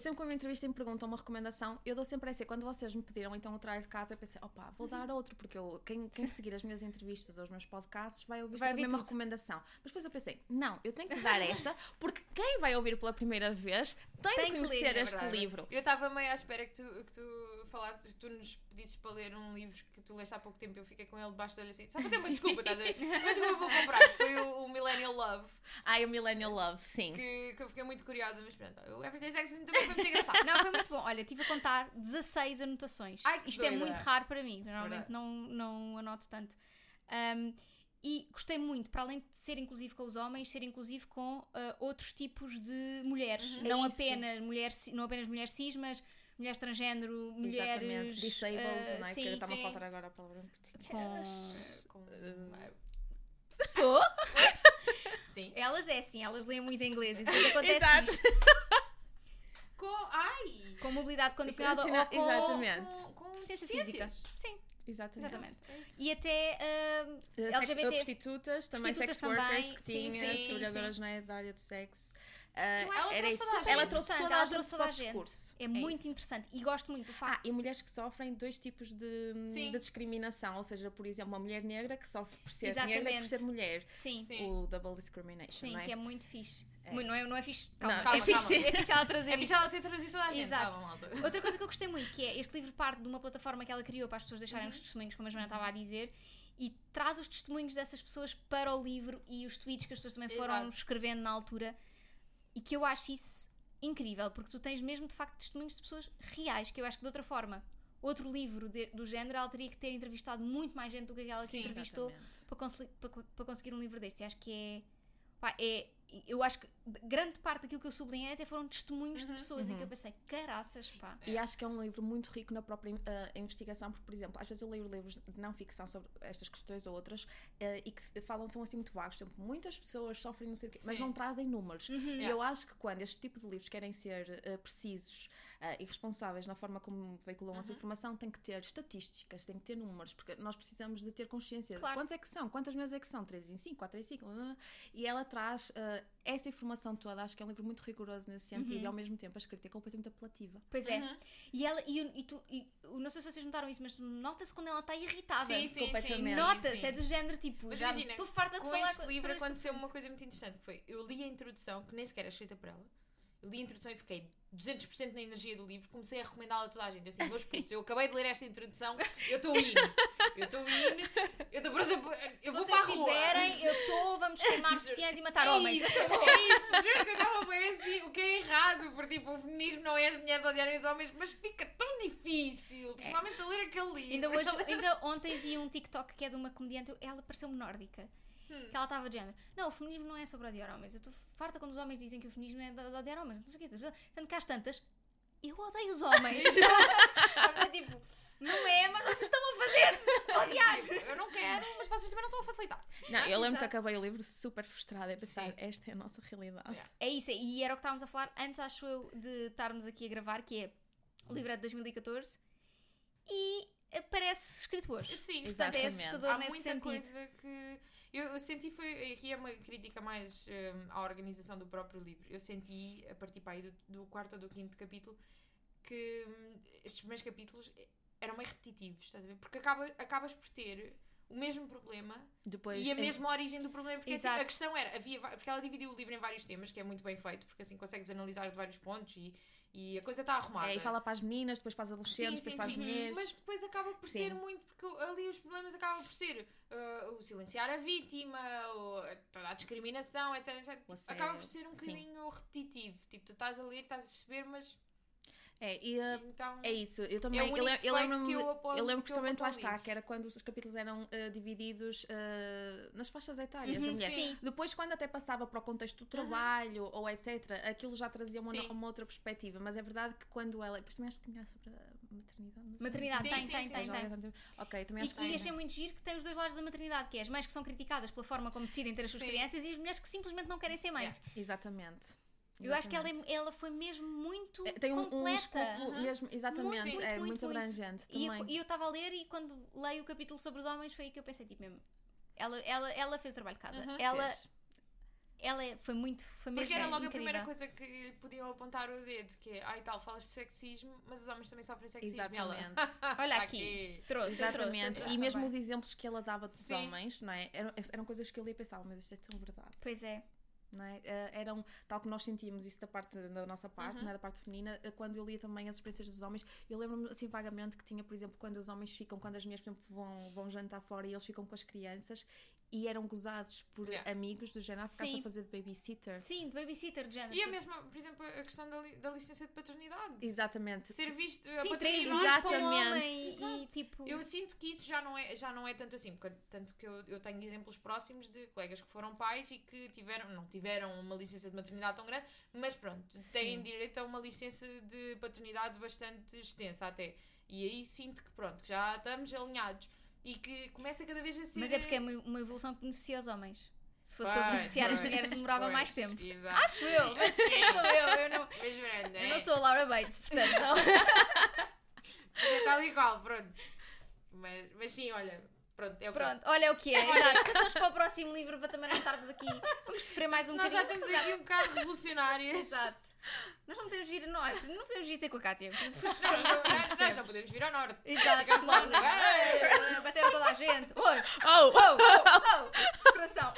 C: sempre que uma entrevista me perguntam uma recomendação, eu dou sempre essa. Quando vocês me pediram então o trabalho de casa, eu pensei, opa, vou dar outro, porque eu, quem, quem seguir as minhas entrevistas ou os meus podcasts vai ouvir
B: Vai
C: sempre a mesma
B: tudo.
C: recomendação. Mas depois eu pensei, não, eu tenho que dar esta, porque quem vai ouvir pela primeira vez tem,
B: Tem
C: de
B: que
C: conhecer
B: ler, é
C: este
A: verdade.
C: livro.
A: Eu estava meio à espera que tu, que tu falasses, tu nos pedisses para ler um livro que tu leste há pouco tempo e eu fiquei com ele debaixo da olho assim. Só para ter uma desculpa, estás a ver? Uma desculpa para comprar, foi o, o Millennial Love,
C: Ai, o Millennial Love, sim.
A: que, que eu fiquei muito curiosa, mas pronto, o Everyday Sexism também foi muito engraçado.
B: Não, foi muito bom. Olha, tive a contar 16 anotações.
A: Ai,
B: Isto é
A: doida.
B: muito raro para mim. Normalmente
A: Verdade.
B: não, não anoto tanto. Um, e gostei muito, para além de ser inclusivo com os homens, ser inclusivo com ah, outros tipos de mulheres.
A: Uhum.
B: Não,
C: É
B: apenas mulher, não apenas mulheres cis, mas mulheres transgênero, mulheres.
C: Exatamente. Disabled,
B: ah,
C: não é?
B: sim,
C: Que está-me a faltar agora a palavra.
B: com.
A: Com-
B: Tô?
A: Sim.
B: Elas é assim, elas leem muito inglês e depois acontece
C: Exato.
B: isto.
A: Com. Ai!
B: Com mobilidade condicionada ou
C: Ensina-
B: com
C: Exatamente.
A: Com, com
B: deficiência
A: deficiências.
B: física. Sim,
C: Exatamente.
B: exatamente.
A: É.
B: E até ah, LGBT.
C: prostitutas, também
B: Prostitutas
C: sex workers
B: também,
C: que
B: sim,
C: tinha,
A: sim,
C: trabalhadoras da área do sexo. Uh,
B: que
C: era
B: trouxe
C: isso. Ela trouxe toda
B: ela
C: a gente
B: trouxe
C: para
B: toda
C: o
B: a gente.
C: discurso.
B: É, muito
C: isso.
B: interessante e gosto muito do facto.
C: Ah, e mulheres que sofrem dois tipos de,
A: Sim.
C: de discriminação, ou seja, por exemplo, uma mulher negra que sofre por ser
B: Exatamente.
C: negra e por ser mulher.
B: sim, sim,
A: Sim.
C: O double discrimination, não é?
B: que é muito fixe.
C: É.
B: Não, é, não é fixe. Calma,
C: Não,
B: é,
A: calma,
B: fixe
A: calma.
B: é fixe ela trazer
A: É fixe ela ter trazido toda a gente.
B: Exato.
A: Calma.
B: Outra coisa que eu gostei muito, que é este livro parte de uma plataforma que ela criou para as pessoas deixarem
A: Uhum.
B: os testemunhos, como a Joana estava a dizer, e traz os testemunhos dessas pessoas para o livro e os tweets que as pessoas também foram
A: Exato.
B: escrevendo na altura. E que eu acho isso incrível, porque tu tens mesmo de facto testemunhos de pessoas reais, que eu acho que de outra forma, outro livro de- do género, ela teria que ter entrevistado muito mais gente do que aquela que
A: Sim,
B: entrevistou
C: Exatamente.
B: para, para- para conseguir um livro deste. E acho que é. pá, é eu acho que grande parte daquilo que eu sublinhei até foram testemunhos de
A: Uhum,
B: pessoas em que
C: uhum.
B: eu pensei, caraças, pá.
C: E acho que é um livro muito rico na própria ah, investigação, porque, por exemplo, às vezes eu leio livros de não ficção sobre estas questões ou outras ah, e que falam, são assim muito vagos. Por exemplo, muitas pessoas sofrem não sei o quê, mas
A: Sim.
C: não trazem números.
B: Uhum.
C: E
A: Yeah.
C: eu acho que quando este tipo de livros querem ser ah, precisos e responsáveis na forma como veiculam a sua
A: Uhum.
C: informação, tem que ter estatísticas, tem que ter números, porque nós precisamos de ter consciência.
B: Claro.
C: Quantos é que são? Quantas meses é que são? 3 em 5, 4 em 5? E ela traz essa informação toda. Acho que é um livro muito rigoroso nesse sentido
B: Uhum.
C: e ao mesmo tempo a escrita é completamente apelativa.
B: Pois é.
A: Uhum.
B: E ela, e, e tu, e, não sei se vocês notaram isso, mas nota-se quando ela está irritada.
A: Sim, sim,
C: completamente.
B: Nota-se, é do género tipo,
A: Mas
B: já estou farta de
A: Com
B: falar
A: este livro
B: sobre este
A: aconteceu uma coisa muito interessante, que foi, eu li a introdução, que nem sequer era escrita por ela, eu li a introdução e fiquei 200% na energia do livro, comecei a recomendá-la a toda a gente. Eu assim, meus putos, eu acabei de ler esta introdução, eu estou in, eu estou in, eu estou pronta, eu
B: Se
A: vou
B: vocês
A: para a rua.
B: tiverem, eu estou, vamos queimar sutiãs e matar
A: é
B: homens.
A: Isso,
B: Acabou.
A: é isso, juro que eu estava bem assim, o que é errado, porque tipo, o feminismo não é as mulheres odiarem os homens, mas fica tão difícil, principalmente a ler aquele livro.
B: Ainda, hoje, ainda ontem vi um TikTok que é de uma comediante, ela pareceu-me nórdica.
A: Hum.
B: Que ela estava de género. Não, o feminismo não é sobre odiar homens. Eu estou farta quando os homens dizem que o feminismo é de odiar homens. Não sei o quê. Tanto que às tantas, eu odeio os homens. é tipo, não é, mas vocês estão a fazer odiar.
A: Eu não quero, mas vocês também não estão a facilitar.
C: Não, eu lembro que
B: exato.
C: acabei o livro super frustrada a pensar,
A: Sim.
C: esta é a nossa realidade.
A: Yeah.
B: É isso, e era o que estávamos a falar antes, acho eu, de estarmos aqui a gravar, que é o livro é de 2014 e eh, parece escrito hoje.
A: Sim,
B: Portanto, é assustador
A: há
B: nesse
A: muita
B: sentido.
A: coisa que eu, eu senti foi aqui é uma crítica mais hum, à organização do próprio livro. Eu senti a partir para aí do, do quarto ou do quinto capítulo que hum, estes primeiros capítulos eram meio repetitivos estás a ver? Porque acaba, acabas por ter o mesmo problema
C: Depois,
A: e a
C: em-
A: mesma origem do problema porque assim, a questão era havia porque ela dividiu o livro em vários temas que é muito bem feito porque assim consegues analisar de vários pontos e, E a coisa está arrumada.
C: É, e fala para as meninas, depois para as adolescentes, depois para as mulheres.
A: Mas depois acaba por
C: Sim.
A: ser muito, porque ali os problemas acabam por ser uh, o silenciar a vítima, o, toda a discriminação, etc. etc. Acaba por ser um
C: sim.
A: bocadinho repetitivo. Tipo, tu estás a ler, estás a perceber, mas
C: É, e uh,
A: então.
C: é isso. Eu também.
A: É
C: eu,
A: único
C: lem- eu lembro-me
A: que eu
C: eu lembro
A: que
C: principalmente lá está, que era quando os capítulos eram uh, divididos uh, nas faixas etárias
B: Uhum,
C: das mulheres.
B: sim.
C: Depois, quando até passava para o contexto do trabalho ou etc., aquilo já trazia uma, uma outra perspectiva. Mas é verdade que quando ela. Depois também acho que tinha sobre a maternidade. não sei.
B: Maternidade,
A: Sim,
B: tem,
A: sim,
B: tem,
A: sim,
B: tem, tem.
C: tempo. Ok, também
B: E,
C: acho que
B: e
C: sim.
B: achei muito giro que tem os dois lados da maternidade, que é as mães que são criticadas pela forma como decidem ter as suas
A: Sim.
B: crianças e as mulheres que simplesmente não querem ser mães.
C: Exatamente.
B: Eu acho que ela,
C: Exatamente.
B: é- ela foi mesmo muito
C: É, Tem um, um
B: completa.
C: escopo
A: Uhum.
C: mesmo, exatamente,
B: Muito,
C: é
B: muito,
C: muito, abrangente
B: E eu-
C: também.
B: e eu estava a ler e quando leio o capítulo sobre os homens foi aí que eu pensei, tipo mesmo, ela, ela, ela fez o trabalho de casa.
A: Uhum.
B: ela,
C: Fez.
B: ela foi muito, foi mesmo
A: Porque era logo
B: incrível.
A: a primeira coisa que lhe podiam apontar o dedo, que é, ai tal, falas de sexismo, mas os homens também sofrem sexismo. E ela,
C: Exatamente.
B: Olha
A: "Tá
B: aqui, trouxe, eu trouxe,
C: Exatamente.
B: trouxe
C: E mesmo
B: também.
C: os exemplos que ela dava dos
A: Sim.
C: homens, não é? Eram, eram coisas que eu li e pensava, mas isto é tão verdade.
B: Pois é.
C: É? Eh, Eram, tal que nós sentíamos isso da parte da nossa parte,
A: Uhum.
C: é? da parte feminina, eh, quando eu lia também as experiências dos homens, eu lembro-me assim vagamente que tinha, por exemplo, quando os homens ficam, quando as mulheres, por exemplo, vão, vão jantar fora e eles ficam com as crianças e eram gozados por
A: Yeah.
C: amigos do género, ah, ficaste
B: Sim.
C: a fazer de babysitter.
B: Sim, de babysitter de género.
A: E a
B: tipo,
A: mesma, por exemplo, a questão da, li- da licença de paternidade.
C: Exatamente.
A: Ser visto. a
B: Sim, três anos para um
C: Exatamente.
B: homem e, tipo...
A: Eu sinto que isso já não é, já não é tanto assim, porque- tanto que eu, eu tenho exemplos próximos de colegas que foram pais e que tiveram, não tiveram uma licença de maternidade tão grande, mas pronto, têm
C: Sim.
A: direito a uma licença de paternidade bastante extensa até. E aí sinto que pronto, que já estamos alinhados e que começa cada vez a ser.
B: Mas é porque é uma, evolução que beneficia os homens. Se fosse para beneficiar as
A: pois,
B: mulheres demorava
A: pois,
B: mais tempo.
A: Exato.
B: Acho eu, mas quem sou eu? Eu não,
A: Mas
B: eu
A: é.
B: não sou a Laura Bates, portanto não.
A: Tal e qual, pronto. Mas, mas sim, olha, pronto, é o que é.
B: Pronto, olha o que é. Exato. Passamos para o próximo livro para também não estarmos aqui. Vamos sofrer mais um
A: Nós já
B: bocadinho.
A: temos aqui um bocado revolucionárias.
B: Exato. Nós não podemos vir, nós não podemos vir ter com a Cátia.
A: Não, nós- nós não podemos vir ao norte.
B: Exato.
A: Ficamos!
B: Bateram toda a gente. Oi,
C: Oh!
B: oh, oh, oh. Coração.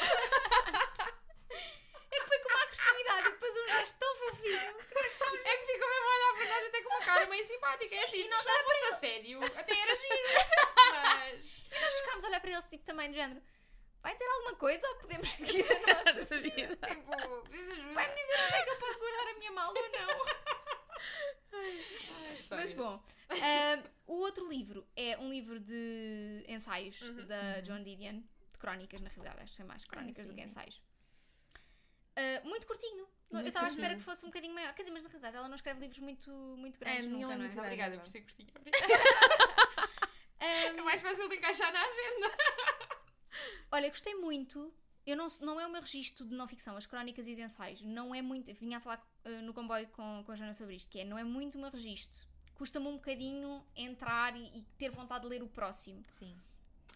B: É que foi com uma agressividade e depois um gesto tão fofinho.
A: É que ficam mesmo a olhar para nós até com uma cara meio simpática. é assim,
B: e
A: se
B: nós
A: não fosse a sério, até era giro. Mas.
B: E nós ficámos a olhar para eles tipo também do género. Vai dizer alguma coisa ou podemos seguir a nossa vida?
A: Tipo, de ajuda.
B: Vai-me dizer onde é que eu posso guardar a minha mala ou não?
A: Ai,
B: Mas bom, ah, o outro livro é um livro de ensaios
A: Uhum.
B: da John Didion, de crónicas na realidade, acho que são mais crónicas do
C: sim,
B: que
C: sim.
B: ensaios. Ah, muito curtinho. eu
C: Muito
B: estava à espera que fosse um bocadinho maior. Quer dizer, mas na realidade ela não escreve livros muito, muito
C: É,
B: grandes
C: nenhum
B: nunca,
C: é
B: não é?
C: muito grande.
A: Obrigada por ser curtinha.
B: Ah,
A: É mais fácil de encaixar na agenda.
B: Olha, gostei muito. Eu não, não é o meu registro de não ficção, as crónicas e os ensaios. Não é muito. Vinha a falar eh, no comboio com, com a Joana sobre isto, que é não é muito o meu registro. Custa-me um bocadinho entrar e, e ter vontade de ler o próximo.
C: Sim.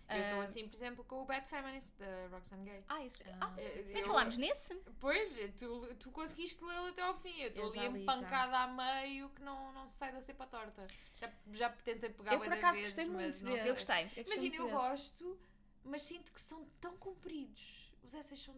A: Eu estou
B: Ah.
A: assim, por exemplo, com o Bad Feminist da Roxane Gay.
B: Ah, esse,
C: Ah.
B: ah,
A: Eu-
B: nem
A: eu-
B: falámos nesse?
A: Pois, tu, tu conseguiste lê-lo até ao fim. Eu estou ali
C: já li,
A: empancada a meio que não, não sai da cepa torta. Já, já tentei pegar
C: Eu, por acaso,
A: vezes,
C: gostei muito desse.
B: Eu gostei.
C: Eu
A: Imagina, eu gosto, mas sinto que são tão compridos. Os essays são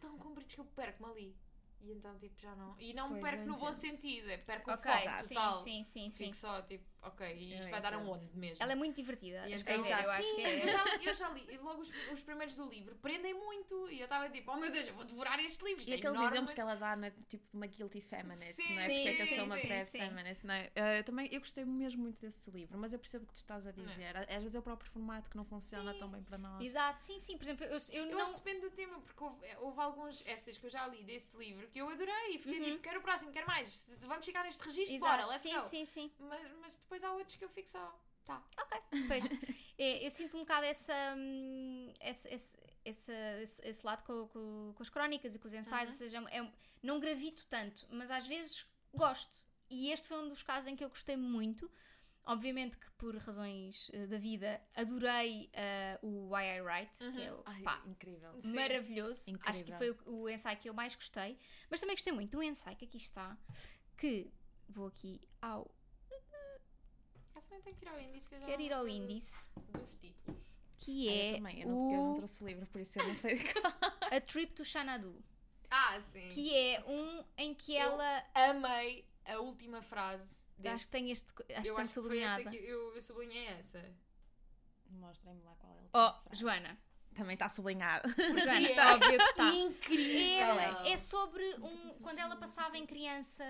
A: tão compridos que eu perco-me ali. E então, tipo, já não. E não me
C: Pois,
A: perco no bom
C: entendo.
A: sentido, é perco
B: Ok,
A: o foco
B: sim,
A: total.
B: sim, sim, sim.
A: Fico só, tipo, ok, e isto
C: Eu
A: vai dar
C: entendo.
A: aonde mesmo?
B: Ela é muito divertida
A: E então,
B: eu acho
A: sim,
B: que
A: eu
B: é.
A: já, eu já li. E logo os, os primeiros do livro prendem muito. E eu estava tipo, oh meu Deus, eu vou devorar este livro. Isto
C: E
A: é
C: aqueles
A: enorme.
C: exemplos que ela dá, né, tipo de uma guilty feminist,
A: Sim,
C: não é?
B: sim,
C: Porque é que eu
B: sim,
C: sou uma
B: sim,
C: bad
B: sim.
C: feminist, não é? Eh, também eu gostei mesmo muito desse livro, mas eu percebo o que tu estás a dizer. Às vezes é o próprio formato que não funciona
A: Sim.
C: tão bem para nós.
B: Exato, sim, sim. Por exemplo, eu, eu
A: Eu
B: não.
A: que depende do tema, porque houve, houve alguns essays que eu já li desse livro que eu adorei e fiquei
B: Uhum.
A: tipo, quero o próximo, quero mais, vamos chegar neste registro,
B: Exato,
A: bora, let's
B: sim,
A: go.
B: sim, sim.
A: Mas, mas depois há outros que eu fico só, tá.
B: Pois, é, eu sinto um bocado essa, hum, esse, esse, esse, esse- esse lado com, com- com as crónicas e com os ensaios, ou seja, é, não gravito tanto, mas às vezes gosto. E este foi um dos casos em que eu gostei muito. Obviamente que por razões eh, da vida adorei eh, o Why I Write, que é
C: Ai,
B: pá,
C: incrível.
B: Maravilhoso. Acho que foi
C: Incrível.
B: o, o ensaio que eu mais gostei. Mas também gostei muito do ensaio que aqui está, que vou aqui ao.
A: Também tenho que ir ao índice que
B: Quero ir ao índice,
A: Dos títulos.
B: que
C: Ah,
B: é
C: eu também, eu não, eu não
B: o
C: trouxe o livro, por isso eu não sei de qual.
B: A Trip to Xanadu,
A: Ah, sim.
B: que é um em que
A: Eu-
B: ela.
A: Amei a última frase. Desse,
B: Acho que tem este. Acho que
A: eu
B: tem
A: que foi essa
B: sublinhada.
A: que eu, eu sublinhei essa.
C: Mostrem-me lá qual é a última
B: Oh,
C: frase.
B: Joana.
C: Também está sublinhado.
B: Joana,
A: é
B: está óbvio que está.
A: Incrível!
B: É, é sobre um, quando ela passava em criança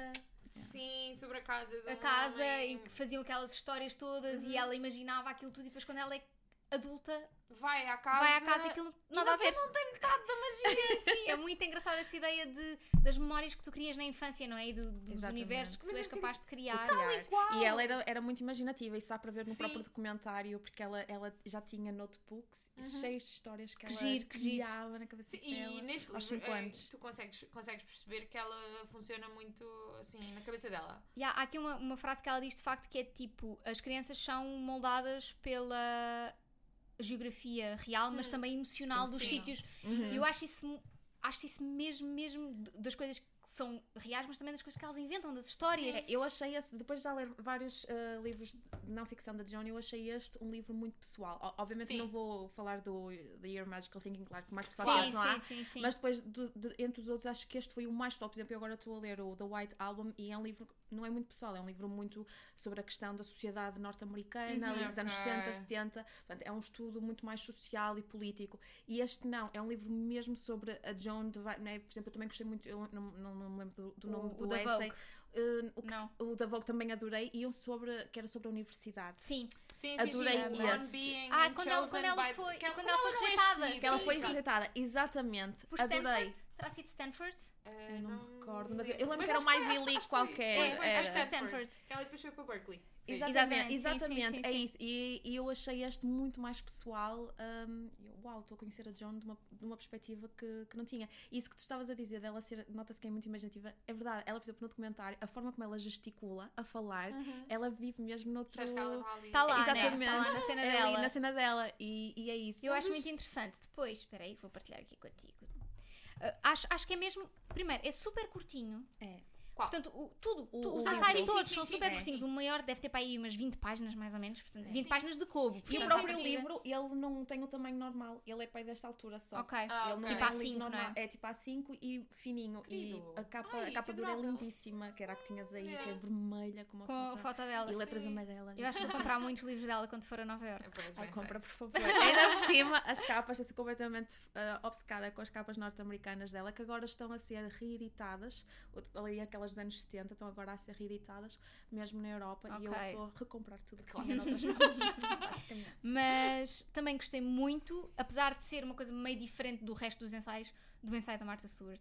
A: Sim, sobre a casa do
B: a casa e que faziam aquelas histórias todas
A: Uhum.
B: e ela imaginava aquilo tudo e depois quando ela é adulta
A: vai à casa.
B: vai à casa e aquilo nada a ver.
A: não tem metade da magia.
B: Sim, é muito engraçada essa ideia de, das memórias que tu crias na infância, não é? E do- dos
C: Exatamente.
B: universos que tu
A: Mas
B: és capaz de criar.
A: igual.
C: E ela era, era muito imaginativa, isso dá para ver no
A: Sim.
C: próprio documentário, porque ela, ela já tinha notebooks cheios de histórias que,
B: Que
C: ela
B: giro, que giro.
C: criava na cabeça
A: Sim,
C: dela.
A: e neste
C: aos
A: livro é,
C: anos.
A: tu consegues, consegues perceber que ela funciona muito assim na cabeça dela.
B: E há, há aqui uma, uma frase que ela diz de facto que é tipo: as crianças são moldadas pela geografia real, mas
A: Hum.
B: também emocional dos sítios.
C: Uhum.
B: E eu acho isso, acho isso mesmo, mesmo das coisas são reais, mas também das coisas que elas inventam, das histórias.
C: É, eu achei esse, depois de já ler vários eh, livros de não ficção da Joan, eu achei este um livro muito pessoal. O- obviamente
A: Sim.
C: não vou falar do The Year Magical Thinking, claro que mais pessoal esse não há.
B: sim, sim, sim.
C: Mas depois, do- de- entre os outros, acho que este foi o mais pessoal. Por exemplo, eu agora estou a ler o The White Album e é um livro, não é muito pessoal, é um livro muito sobre a questão da sociedade norte-americana,
B: Uhum.
C: dos anos
A: Ok.
C: 60, 70. Portanto, é um estudo muito mais social e político. E este não, é um livro mesmo sobre a Joan né? Por exemplo, eu também gostei muito, eu não, não, não me lembro do, do
B: O-
C: nome
B: o
C: do
B: da
C: essay. Uh, o, que-
B: Não.
C: o da Vogue também adorei e um sobre, que era sobre a universidade.
B: Sim.
A: Sim,
C: Adorei
A: sim, sim.
C: esse.
B: Ah, quando ela- quando ela foi-
A: que ela-
B: quando ela foi
A: é
B: rejeitada.
C: Que ela
B: Sim,
C: foi
B: sim.
C: rejeitada, exatamente.
B: Por
C: adorei.
B: Stanford? Terá sido Stanford?
A: Ah,
C: Eu não me recordo, mas eu, eu
A: lembro. Mas
C: que era uma Ivy League qualquer.
A: É, foi, acho que foi
B: Stanford.
A: Stanford. Que ela depois foi para Berkeley. Isso.
C: Exatamente,
B: Exatamente, sim, sim,
C: exatamente,
B: sim,
C: é
B: sim.
C: isso. E, e eu achei este muito mais pessoal. Um, eu, uau, estou a conhecer a Joan de uma, de uma perspectiva que, que não tinha. E isso que tu estavas a dizer dela ser, nota-se que é muito imaginativa, é verdade. Ela, por exemplo, no documentário, a forma como ela gesticula a falar, ela vive mesmo noutro.
A: Está ali.
B: Está lá,
C: Exatamente.
B: né? Está lá na cena
C: é ali
B: dela.
C: na cena dela. E, e é isso.
B: Eu acho muito interessante. Depois, espera aí, vou partilhar aqui contigo. Ah, acho, acho que é mesmo. Primeiro, é super curtinho.
C: É.
A: Qual?
B: Portanto, o- tudo,
C: O-
B: tu- os ensaios todos
A: sim,
B: são
A: sim,
B: super
A: sim.
B: curtinhos. O maior deve ter para aí umas 20 páginas, mais ou menos. Portanto, 20
A: Sim.
B: páginas de cobo.
C: E o próprio livro, ele não tem o tamanho normal. Ele é pai desta altura só.
B: Ok.
A: Ah,
C: Ele não é
B: Tipo
C: um
B: A5,
C: livro
B: não é?
C: normal. É tipo A5 e fininho.
A: Querido.
C: E a capa,
A: Ai,
C: a capa dura é lindíssima, que era a que tinhas aí, que é vermelha com uma
B: Com a
C: foto.
B: foto dela.
C: E letras
A: Sim.
C: amarelas.
B: Eu acho que vou comprar muitos livros dela quando for a Nova York.
C: Ai, compra, por favor. Ainda por cima, as capas, eu sou completamente ah, obcecada com as capas norte-americanas dela, que agora estão a ser reeditadas. Ali aquelas dos anos 70 estão agora a ser reeditadas, mesmo na Europa. E eu estou a recomprar tudo que tinha noutras capas, basicamente.
B: Mas também gostei muito, apesar de ser uma coisa meio diferente do resto dos ensaios, do ensaio da Martha Stewart.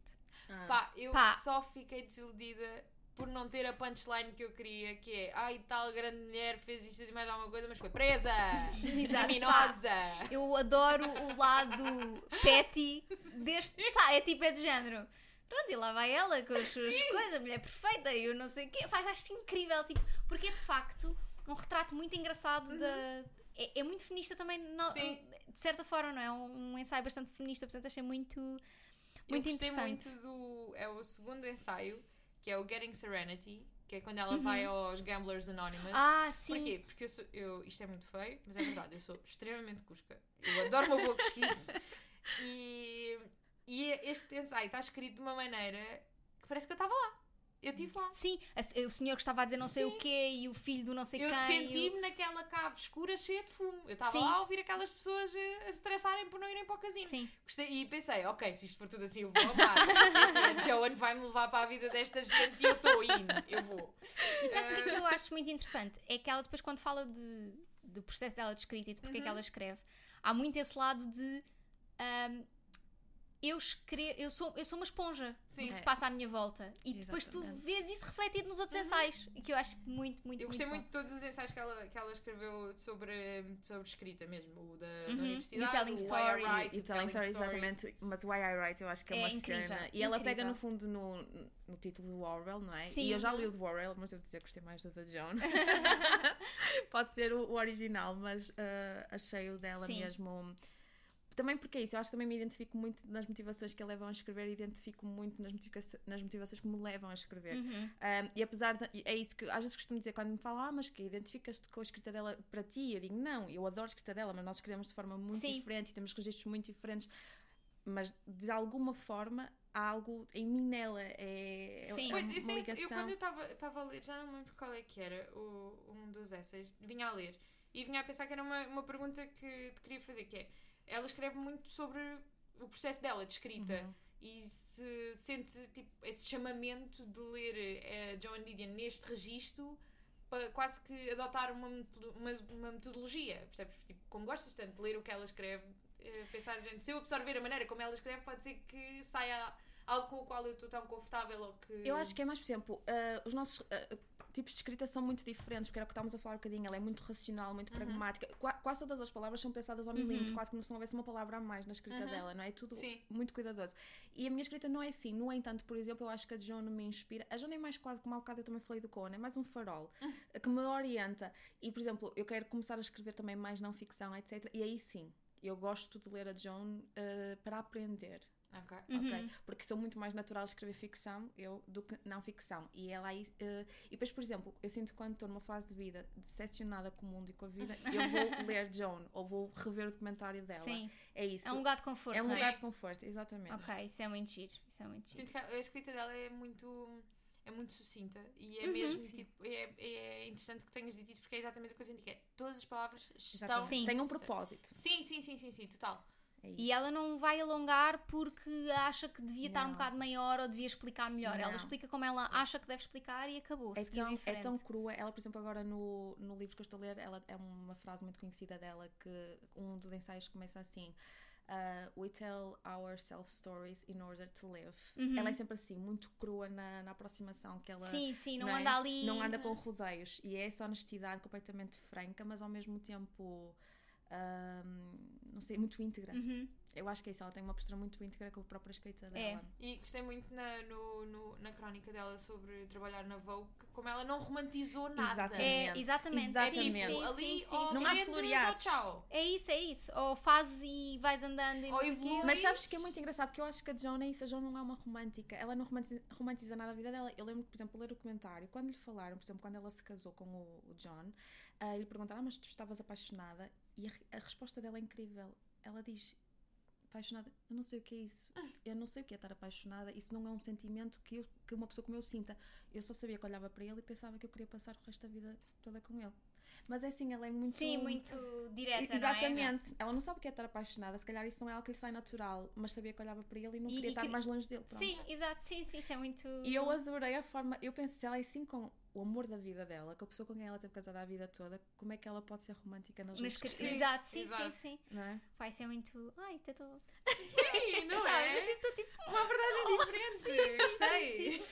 C: Ah.
A: Pá, eu
B: Pá.
A: só fiquei desiludida por não ter a punchline que eu queria, que é ai, tal grande mulher fez isto e mais alguma coisa, mas foi presa!
B: Exato,
A: Criminosa!
B: Eu adoro o lado petty deste. É tipo, é de género. Pronto, e lá vai ela com as suas coisas, mulher perfeita, e eu não sei o quê. Eu acho incrível, tipo, porque é de facto um retrato muito engraçado da. É, é muito feminista também, não-
A: Sim.
B: de certa forma, não é? Um, um ensaio bastante feminista, portanto achei muito.
A: eu
B: Muito
A: gostei
B: interessante.
A: muito do. É o segundo ensaio, que é o Getting Serenity, que é quando ela
B: Uhum.
A: vai aos Gamblers Anonymous.
B: Ah, sim.
A: Porquê? Porque eu sou. Eu, isto é muito feio, mas é verdade, eu sou extremamente cusca. Eu adoro uma boa cosquice. E, e este ensaio está escrito de uma maneira que parece que eu estava lá. Eu estive lá.
B: Sim, o senhor que estava a dizer não sei o quê e o filho do não sei
A: Eu
B: quem. e o-
A: senti-me naquela cave escura cheia de fumo. Eu estava lá a ouvir aquelas pessoas eh, a se estressarem por não irem para o casino.
B: Sim.
A: Gostei- e pensei, ok, se isto for tudo assim, eu vou amar. a Joan vai-me levar para a vida desta gente e eu estou indo. Eu vou.
B: E sabes o que é que eu acho muito interessante? É que ela depois quando fala de, do processo dela de escrita e de porque é que
A: Uhum.
B: ela escreve, há muito esse lado de ahm, eu escrevo, eu sou, eu sou uma esponja
A: Sim.
B: do que se passa à minha volta. E depois tu
C: Exatamente.
B: vês isso refletido nos outros ensaios. E que eu acho muito, muito,
A: Eu gostei
B: muito,
A: muito de todos os ensaios que ela, que ela escreveu sobre, sobre escrita mesmo. O da, da
B: Uhum.
A: universidade,
B: E o Telling
A: o Why I
B: Stories.
A: Write,
C: E o Telling Stories, exatamente. Mas Why I Write eu acho que é,
B: É
C: uma
B: incrível,
C: cena. E ela pega
B: incrível.
C: no fundo no, no título do Orwell, não é?
B: Sim.
C: E eu já
A: Uhum.
C: li o do Orwell, mas devo dizer que gostei mais do da Joan. Pode ser o, o original, mas ah, achei o dela
B: Sim.
C: mesmo. Também porque é isso, eu acho que também me identifico muito nas motivações que a levam a escrever e identifico muito nas, motiva nas motivações que me levam a escrever.
B: Uhum.
C: Um, e apesar de. É isso que às vezes costumo dizer quando me falam, ah, mas que identificas-te com a escrita dela para ti? Eu digo, não, eu adoro a escrita dela, mas nós escrevemos de forma muito
B: Sim.
C: diferente e temos registros muito diferentes. mas de alguma forma há algo em mim nela. É, é-
B: Sim.
C: é uma
A: isso
C: ligação.
A: eu quando eu estava a ler, já não me lembro qual é que era o, um dos essays, vinha a ler e vinha a pensar que era uma, uma pergunta que te queria fazer, que é, ela escreve muito sobre o processo dela de escrita
C: Uhum.
A: e se sente tipo, esse chamamento de ler eh, Joan Didion neste registro para quase que adotar uma, uma, uma metodologia, percebes? Tipo, como gostas tanto de ler o que ela escreve, eh, pensar, gente, se eu absorver a maneira como ela escreve, pode ser que saia algo com o qual eu estou tão confortável ou que...
C: Eu acho que é mais, por exemplo, ah, os nossos ah, tipos de escrita são muito diferentes, porque era o que estávamos a falar um bocadinho. Ela é muito racional, muito
A: Uhum.
C: pragmática. Qua- quase todas as palavras são pensadas ao milímetro, quase como se não houvesse uma palavra a mais na escrita
A: Uhum.
C: dela, não é? Tudo
A: Sim.
C: muito cuidadoso. E a minha escrita não é assim. No entanto, por exemplo, eu acho que a Joan me inspira. A Joan é mais quase, como há bocado eu também falei do Conan, é mais um farol que me orienta. E, por exemplo, eu quero começar a escrever também mais não ficção, etc. E aí sim. Eu gosto de ler a Joan ah, para aprender
A: Ok.
B: Uhum.
C: ok? Porque sou muito mais natural escrever ficção eu do que não ficção. E ela aí. eh, e depois, por exemplo, eu sinto que quando estou numa fase de vida decepcionada com o mundo e com a vida, eu vou ler Joan ou vou rever o documentário dela.
B: Sim.
C: É isso.
B: É um lugar de conforto.
C: É um
B: não
C: lugar de conforto, exatamente.
B: Ok, isso é muito giro. Isso é muito giro.
A: Sinto que a a escrita dela é muito é muito sucinta e é
B: Uhum,
A: mesmo
C: sim.
A: tipo é, é interessante que tenhas dito isso porque é exatamente o que eu senti que é todas as palavras estão.
B: Sim.
C: Tem um propósito.
A: sim sim sim sim sim total
C: É.
B: E ela não vai alongar porque acha que devia estar um
C: Não.
B: bocado maior ou devia explicar melhor. Ela
C: Não.
B: explica como ela acha que deve explicar e acabou.
C: É
B: seguiu
C: tão, é tão crua. Ela, por exemplo, agora no, no livro que eu estou a ler, ela é uma frase muito conhecida dela que um dos ensaios começa assim. uh, we tell ourselves stories in order to live.
B: Uhum.
C: Ela é sempre assim, muito crua na, na aproximação que ela
B: Sim, sim, não,
C: não é?
B: anda ali.
C: não anda com rodeios e é essa honestidade completamente franca, mas ao mesmo tempo não sei, muito íntegra.
B: Uhum.
C: Eu acho que é isso, ela tem uma postura muito íntegra com a própria escrita
B: É.
C: dela.
A: e gostei muito na, no, no- na crónica dela sobre trabalhar na Vogue como ela não romantizou nada
C: Exatamente.
B: É, exatamente.
C: Exatamente.
B: Sim, sim,
A: ali
B: sim, sim,
A: ou
B: sim.
C: Não há floreados.
B: É isso, é isso. Ou fazes e vais andando e
A: Ou evolui.
C: Mas sabes que é muito engraçado porque eu acho que a Joan é isso, a Joan não é uma romântica, ela não romantiza, romantiza nada a vida dela. Eu lembro, por exemplo, ler o comentário, quando lhe falaram, por exemplo, quando ela se casou com o, o John, ah, lhe perguntaram, ah, mas tu estavas apaixonada? E a, a resposta dela é incrível. Ela diz, apaixonada, eu não sei o que é isso, eu não sei o que é estar apaixonada, isso não é um sentimento que, eu- que uma pessoa como eu sinta. Eu só sabia que olhava para ele e pensava que eu queria passar o resto da vida toda com ele. Mas é assim, ela é muito.
B: Sim, muito direta, não é?
C: Exatamente. Ela não sabe o que é estar apaixonada. Se calhar isso não é algo que lhe sai natural, mas sabia que olhava para ele e não
B: E-
C: queria
B: e
C: estar
B: que-
C: mais longe dele. pronto.
B: Sim, exato, sim, sim, isso é muito.
C: E eu adorei a forma. Eu penso, se ela é assim com o amor da vida dela, com a pessoa com quem ela teve casada a vida toda, como é que ela pode ser romântica nas outras
B: ca-
A: Sim,
B: Exato, sim,
A: exato.
B: sim, sim.
C: Não é?
B: Vai ser muito. Ai, estou.
A: sim não é
B: Estou tipo.
A: uma abordagem diferente gostei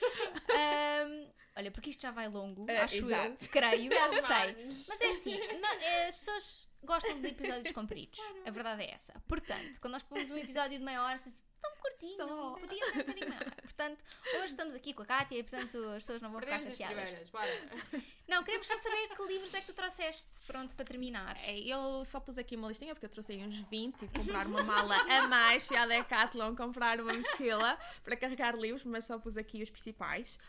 B: Ahm, olha, porque isto já vai longo,
C: É,
B: acho
C: exato.
B: eu, creio, não sei. Mas é assim, na- eh, as pessoas gostam de episódios compridos. A verdade é essa. Portanto, quando nós pomos um episódio de meia hora, dizem, tão curtinho,
C: Só.
B: podia ser um bocadinho maior. Portanto, hoje estamos aqui com a Kátia e, portanto, as pessoas não vão ficar
A: Perdemos as
B: chateadas. Não, queremos só saber que livros é que tu trouxeste, pronto, para terminar.
C: É, Eu só pus aqui uma listinha porque eu trouxe aí uns 20, tive que comprar uma mala a mais, fui à Decathlon comprar uma mochila para carregar livros, mas só pus aqui os principais.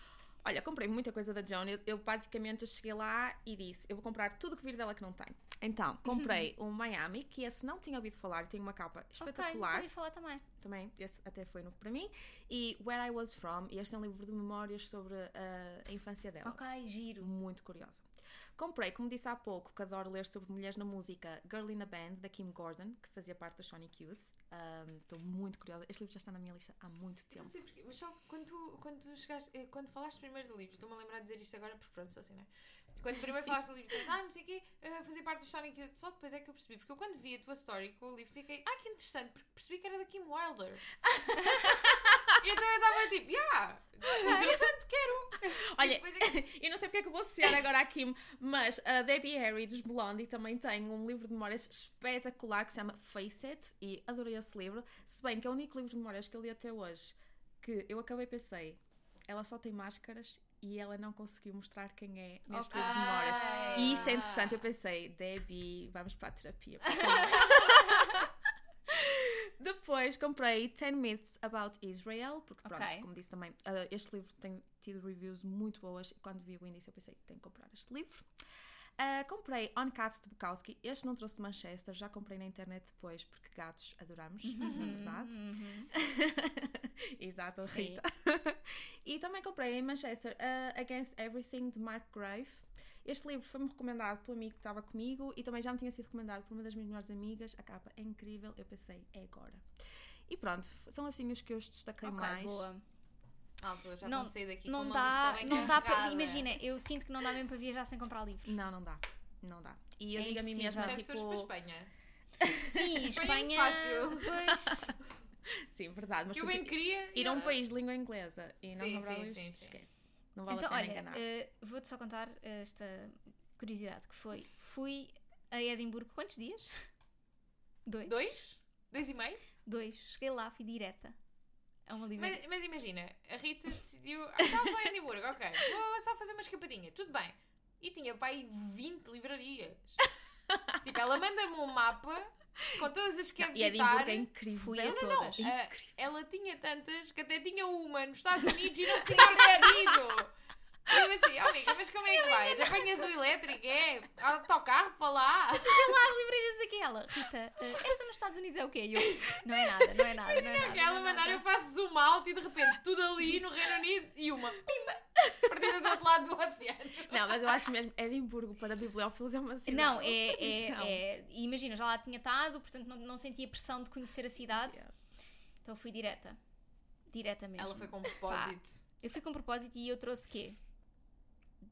C: Olha, comprei muita coisa da Joan. Eu, eu basicamente eu cheguei lá e disse: Eu vou comprar tudo que vir dela que não tem. Então, comprei um Miami, que esse não tinha ouvido falar, tem uma capa espetacular.
B: ouvi falar também.
C: Também, esse até foi novo para mim. E Where I Was From, e este é um livro de memórias sobre ah, a infância dela.
B: Ok, giro.
C: Muito curiosa. Comprei, como disse há pouco, que adoro ler sobre mulheres na música, Girl in a Band, da Kim Gordon, que fazia parte da Sonic Youth. Estou muito curiosa. Este livro já está na minha lista há muito
A: Não
C: tempo.
A: sei porquê, mas só quando tu, quando tu chegaste, eh, quando falaste primeiro do livro, estou-me a lembrar de dizer isto agora porque pronto, sou assim, não é? Quando primeiro falaste do livro, disseste, ah, não sei o quê, eh, fazia parte do Sonic Youth, só depois é que eu percebi, porque eu quando vi a tua story com o livro fiquei, ah, que interessante, porque percebi que era da Kim Wilder. e então eu estava tipo, yeah, interessante, quero.
C: Olha,
A: é
C: eu não sei porque é que eu vou associar agora à Kim, mas a Debbie Harry dos Blondie também tem um livro de memórias espetacular que se chama Face It e adorei esse livro. Se bem que é o único livro de memórias que eu li até hoje que eu acabei e pensei, ela só tem máscaras e ela não conseguiu mostrar quem é neste
B: Ok.
C: livro de memórias. E isso é interessante, eu pensei, Debbie, vamos para a terapia. por favor." Depois comprei 10 Myths About Israel, porque pronto,
B: Ok.
C: como disse também, ah, este livro tem tido reviews muito boas e quando vi o índice eu pensei, tenho que comprar este livro. Ah, comprei On Cats de Bukowski. Este não trouxe de Manchester, já comprei na internet depois, porque gatos adoramos, é verdade.
B: Uhum.
C: Exato. Rita. e também comprei em Manchester uh, Against Everything de Mark Grave. Este livro foi-me recomendado pelo amigo que estava comigo e também já me tinha sido recomendado por uma das minhas melhores amigas. A capa é incrível, eu pensei, é agora. E pronto, são assim os que eu destaquei
B: Ok,
C: mais.
B: boa.
A: Altura, já
B: Não-
A: não, sair daqui
B: Não dá,
A: lista bem
B: não dá. Imagina, eu sinto que não dá mesmo para viajar sem comprar livros.
C: Não, não dá. Não dá. E eu
B: É
C: digo a mim mesma,
A: Deve ser para
C: tipo.
A: Espanha.
B: Sim,
A: Espanha é
B: Espanha.
A: fácil.
B: Pois.
C: Sim, verdade. Mas
A: Que eu
C: porque
A: bem queria.
C: ir a um país de língua inglesa e não
A: Sim,
C: comprar
A: sim,
C: livros,
A: sim, sim.
C: esquece. Não vale
B: então,
C: a pena
B: olha,
C: enganar.
B: eh, vou-te só contar esta curiosidade que foi. Fui a Edimburgo quantos dias? Dois.
A: Dois? Dois e meio?
B: Dois. Cheguei lá, fui direta a uma livraria.
A: Mas, mas imagina, a Rita decidiu. Ah, estava lá em Edimburgo, ok. Vou só fazer uma escapadinha. Tudo bem. E tinha para aí 20 livrarias. tipo, ela manda-me um mapa com todas as que quer
C: Não, e
A: visitar.
C: Edimburgo é incrível.
B: Fui a
A: Não, não,
B: todas.
A: não. Ah, ela tinha tantas que até tinha uma nos Estados Unidos e não se tinha perdido. Eu assim, oh, amiga, mas como é que vais? Apanhas o elétrico? É? Autocarro para lá?
B: Vê lá as livrarias aquela. Rita, eh, esta nos Estados Unidos é o quê? Eu, não é nada, não é nada, não é nada. Não é
A: mandar,
B: nada.
A: eu faço zoom out e de repente tudo ali no Reino Unido e uma pimba, perdida do outro lado do oceano.
C: Não, mas eu acho mesmo Edimburgo para bibliófilos é uma cidade.
B: Não, é, é, é. Imagina, já lá tinha estado, portanto não, não sentia pressão de conhecer a cidade.
C: Yeah.
B: Então fui direta. Direta mesmo.
A: Ela foi com propósito.
B: Eu fui com propósito e eu trouxe quê?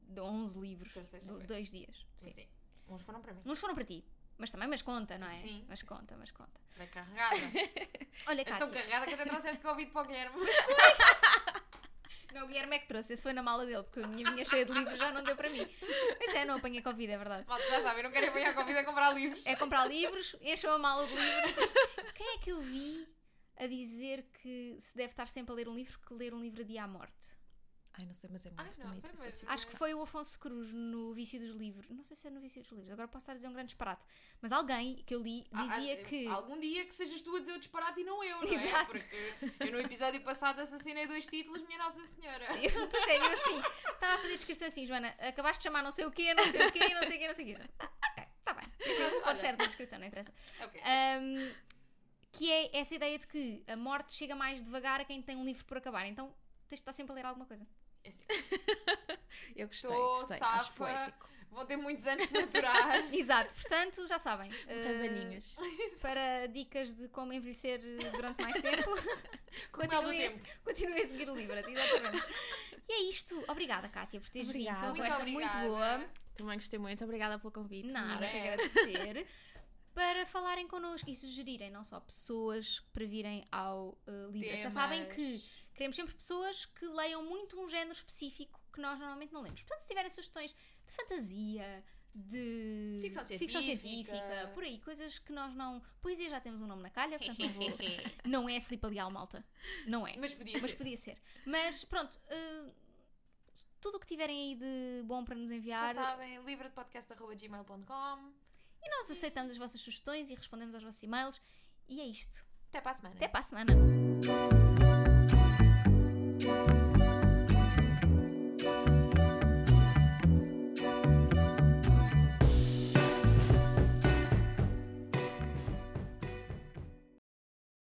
B: De 11 livros. Do- dois dias.
A: Sim, sim. Uns foram para mim.
B: Uns foram para ti. Mas também, mas conta, não é?
A: Sim.
B: Mas conta, mas conta.
A: Bem carregada.
B: Olha, Cátia.
A: carregada que até trouxeste Covid para o Guilherme.
B: Não, o Guilherme é que trouxe. Esse foi na mala dele, porque a minha vinha cheia de livros já não deu para mim. Pois é, não apanhei Covid, é verdade.
A: Malta, já sabem, não querem apanhar Covid a comprar livros.
B: É comprar livros, encheu a mala de livros. Quem é que eu vi a dizer que se deve estar sempre a ler um livro que ler um livro adia à morte?
C: Ai, não sei, mas é muito
A: Ai, não
C: bonito.
A: sei, mas-.
B: Acho que foi o Afonso Cruz no Vício dos Livros. Não sei se é no Vício dos Livros, agora posso estar a dizer um grande disparate. Mas alguém que eu li dizia
A: Ah, ah,
B: que.
A: Algum dia que sejas tu a dizer o disparate e não eu, não é?
B: Exato.
A: Porque eu no episódio passado assassinei dois títulos, minha Nossa Senhora.
B: Eu, pois é, eu assim, estava a fazer descrição assim, Joana, acabaste de chamar não sei o quê, não sei o quê, não sei o quê, não sei o quê. Ah, ok, está bem. Eu vou pôr certo na descrição, não interessa.
A: Ok.
B: Ahm, que é essa ideia de que a morte chega mais devagar a quem tem um livro por acabar. Então tens de estar sempre a ler alguma coisa.
A: É assim,
C: Eu gostei,
A: Tô
C: gostei. Acho
A: safa.
C: poético.
A: Vão ter muitos anos de maturar.
B: Exato, portanto, já sabem. ah,
C: Rabaninhos.
B: para dicas de como envelhecer durante mais tempo, continuem a,
A: tempo.
B: continuem a seguir o livro, exatamente. E é isto. Obrigada, Kátia, por teres vindo. Foi uma
C: Obrigada.
B: conversa
A: Muito
B: muito
A: obrigada.
B: boa.
C: Também gostei muito. Obrigada pelo convite.
B: Nada que
A: é.
B: agradecer. Para falarem connosco e sugerirem não só pessoas para virem ao uh, livro. Já sabem que queremos sempre pessoas que leiam muito um género específico que nós normalmente não lemos. Portanto, se tiverem sugestões de fantasia, de
A: Ficção
B: científica,
A: científica.
B: por aí, coisas que nós não. Poesia já temos um nome na calha, portanto não vou. não é Filipe Leal, malta. Não é.
A: Mas podia
B: Mas
A: ser.
B: podia ser. Mas pronto, uh, tudo o que tiverem aí de bom para nos
A: Já
B: enviar,
A: sabem, livredepodcast.gmail.com
B: e nós aceitamos as vossas sugestões e respondemos aos vossos e-mails. E é isto.
A: Até para a semana.
B: Até para a semana. thank you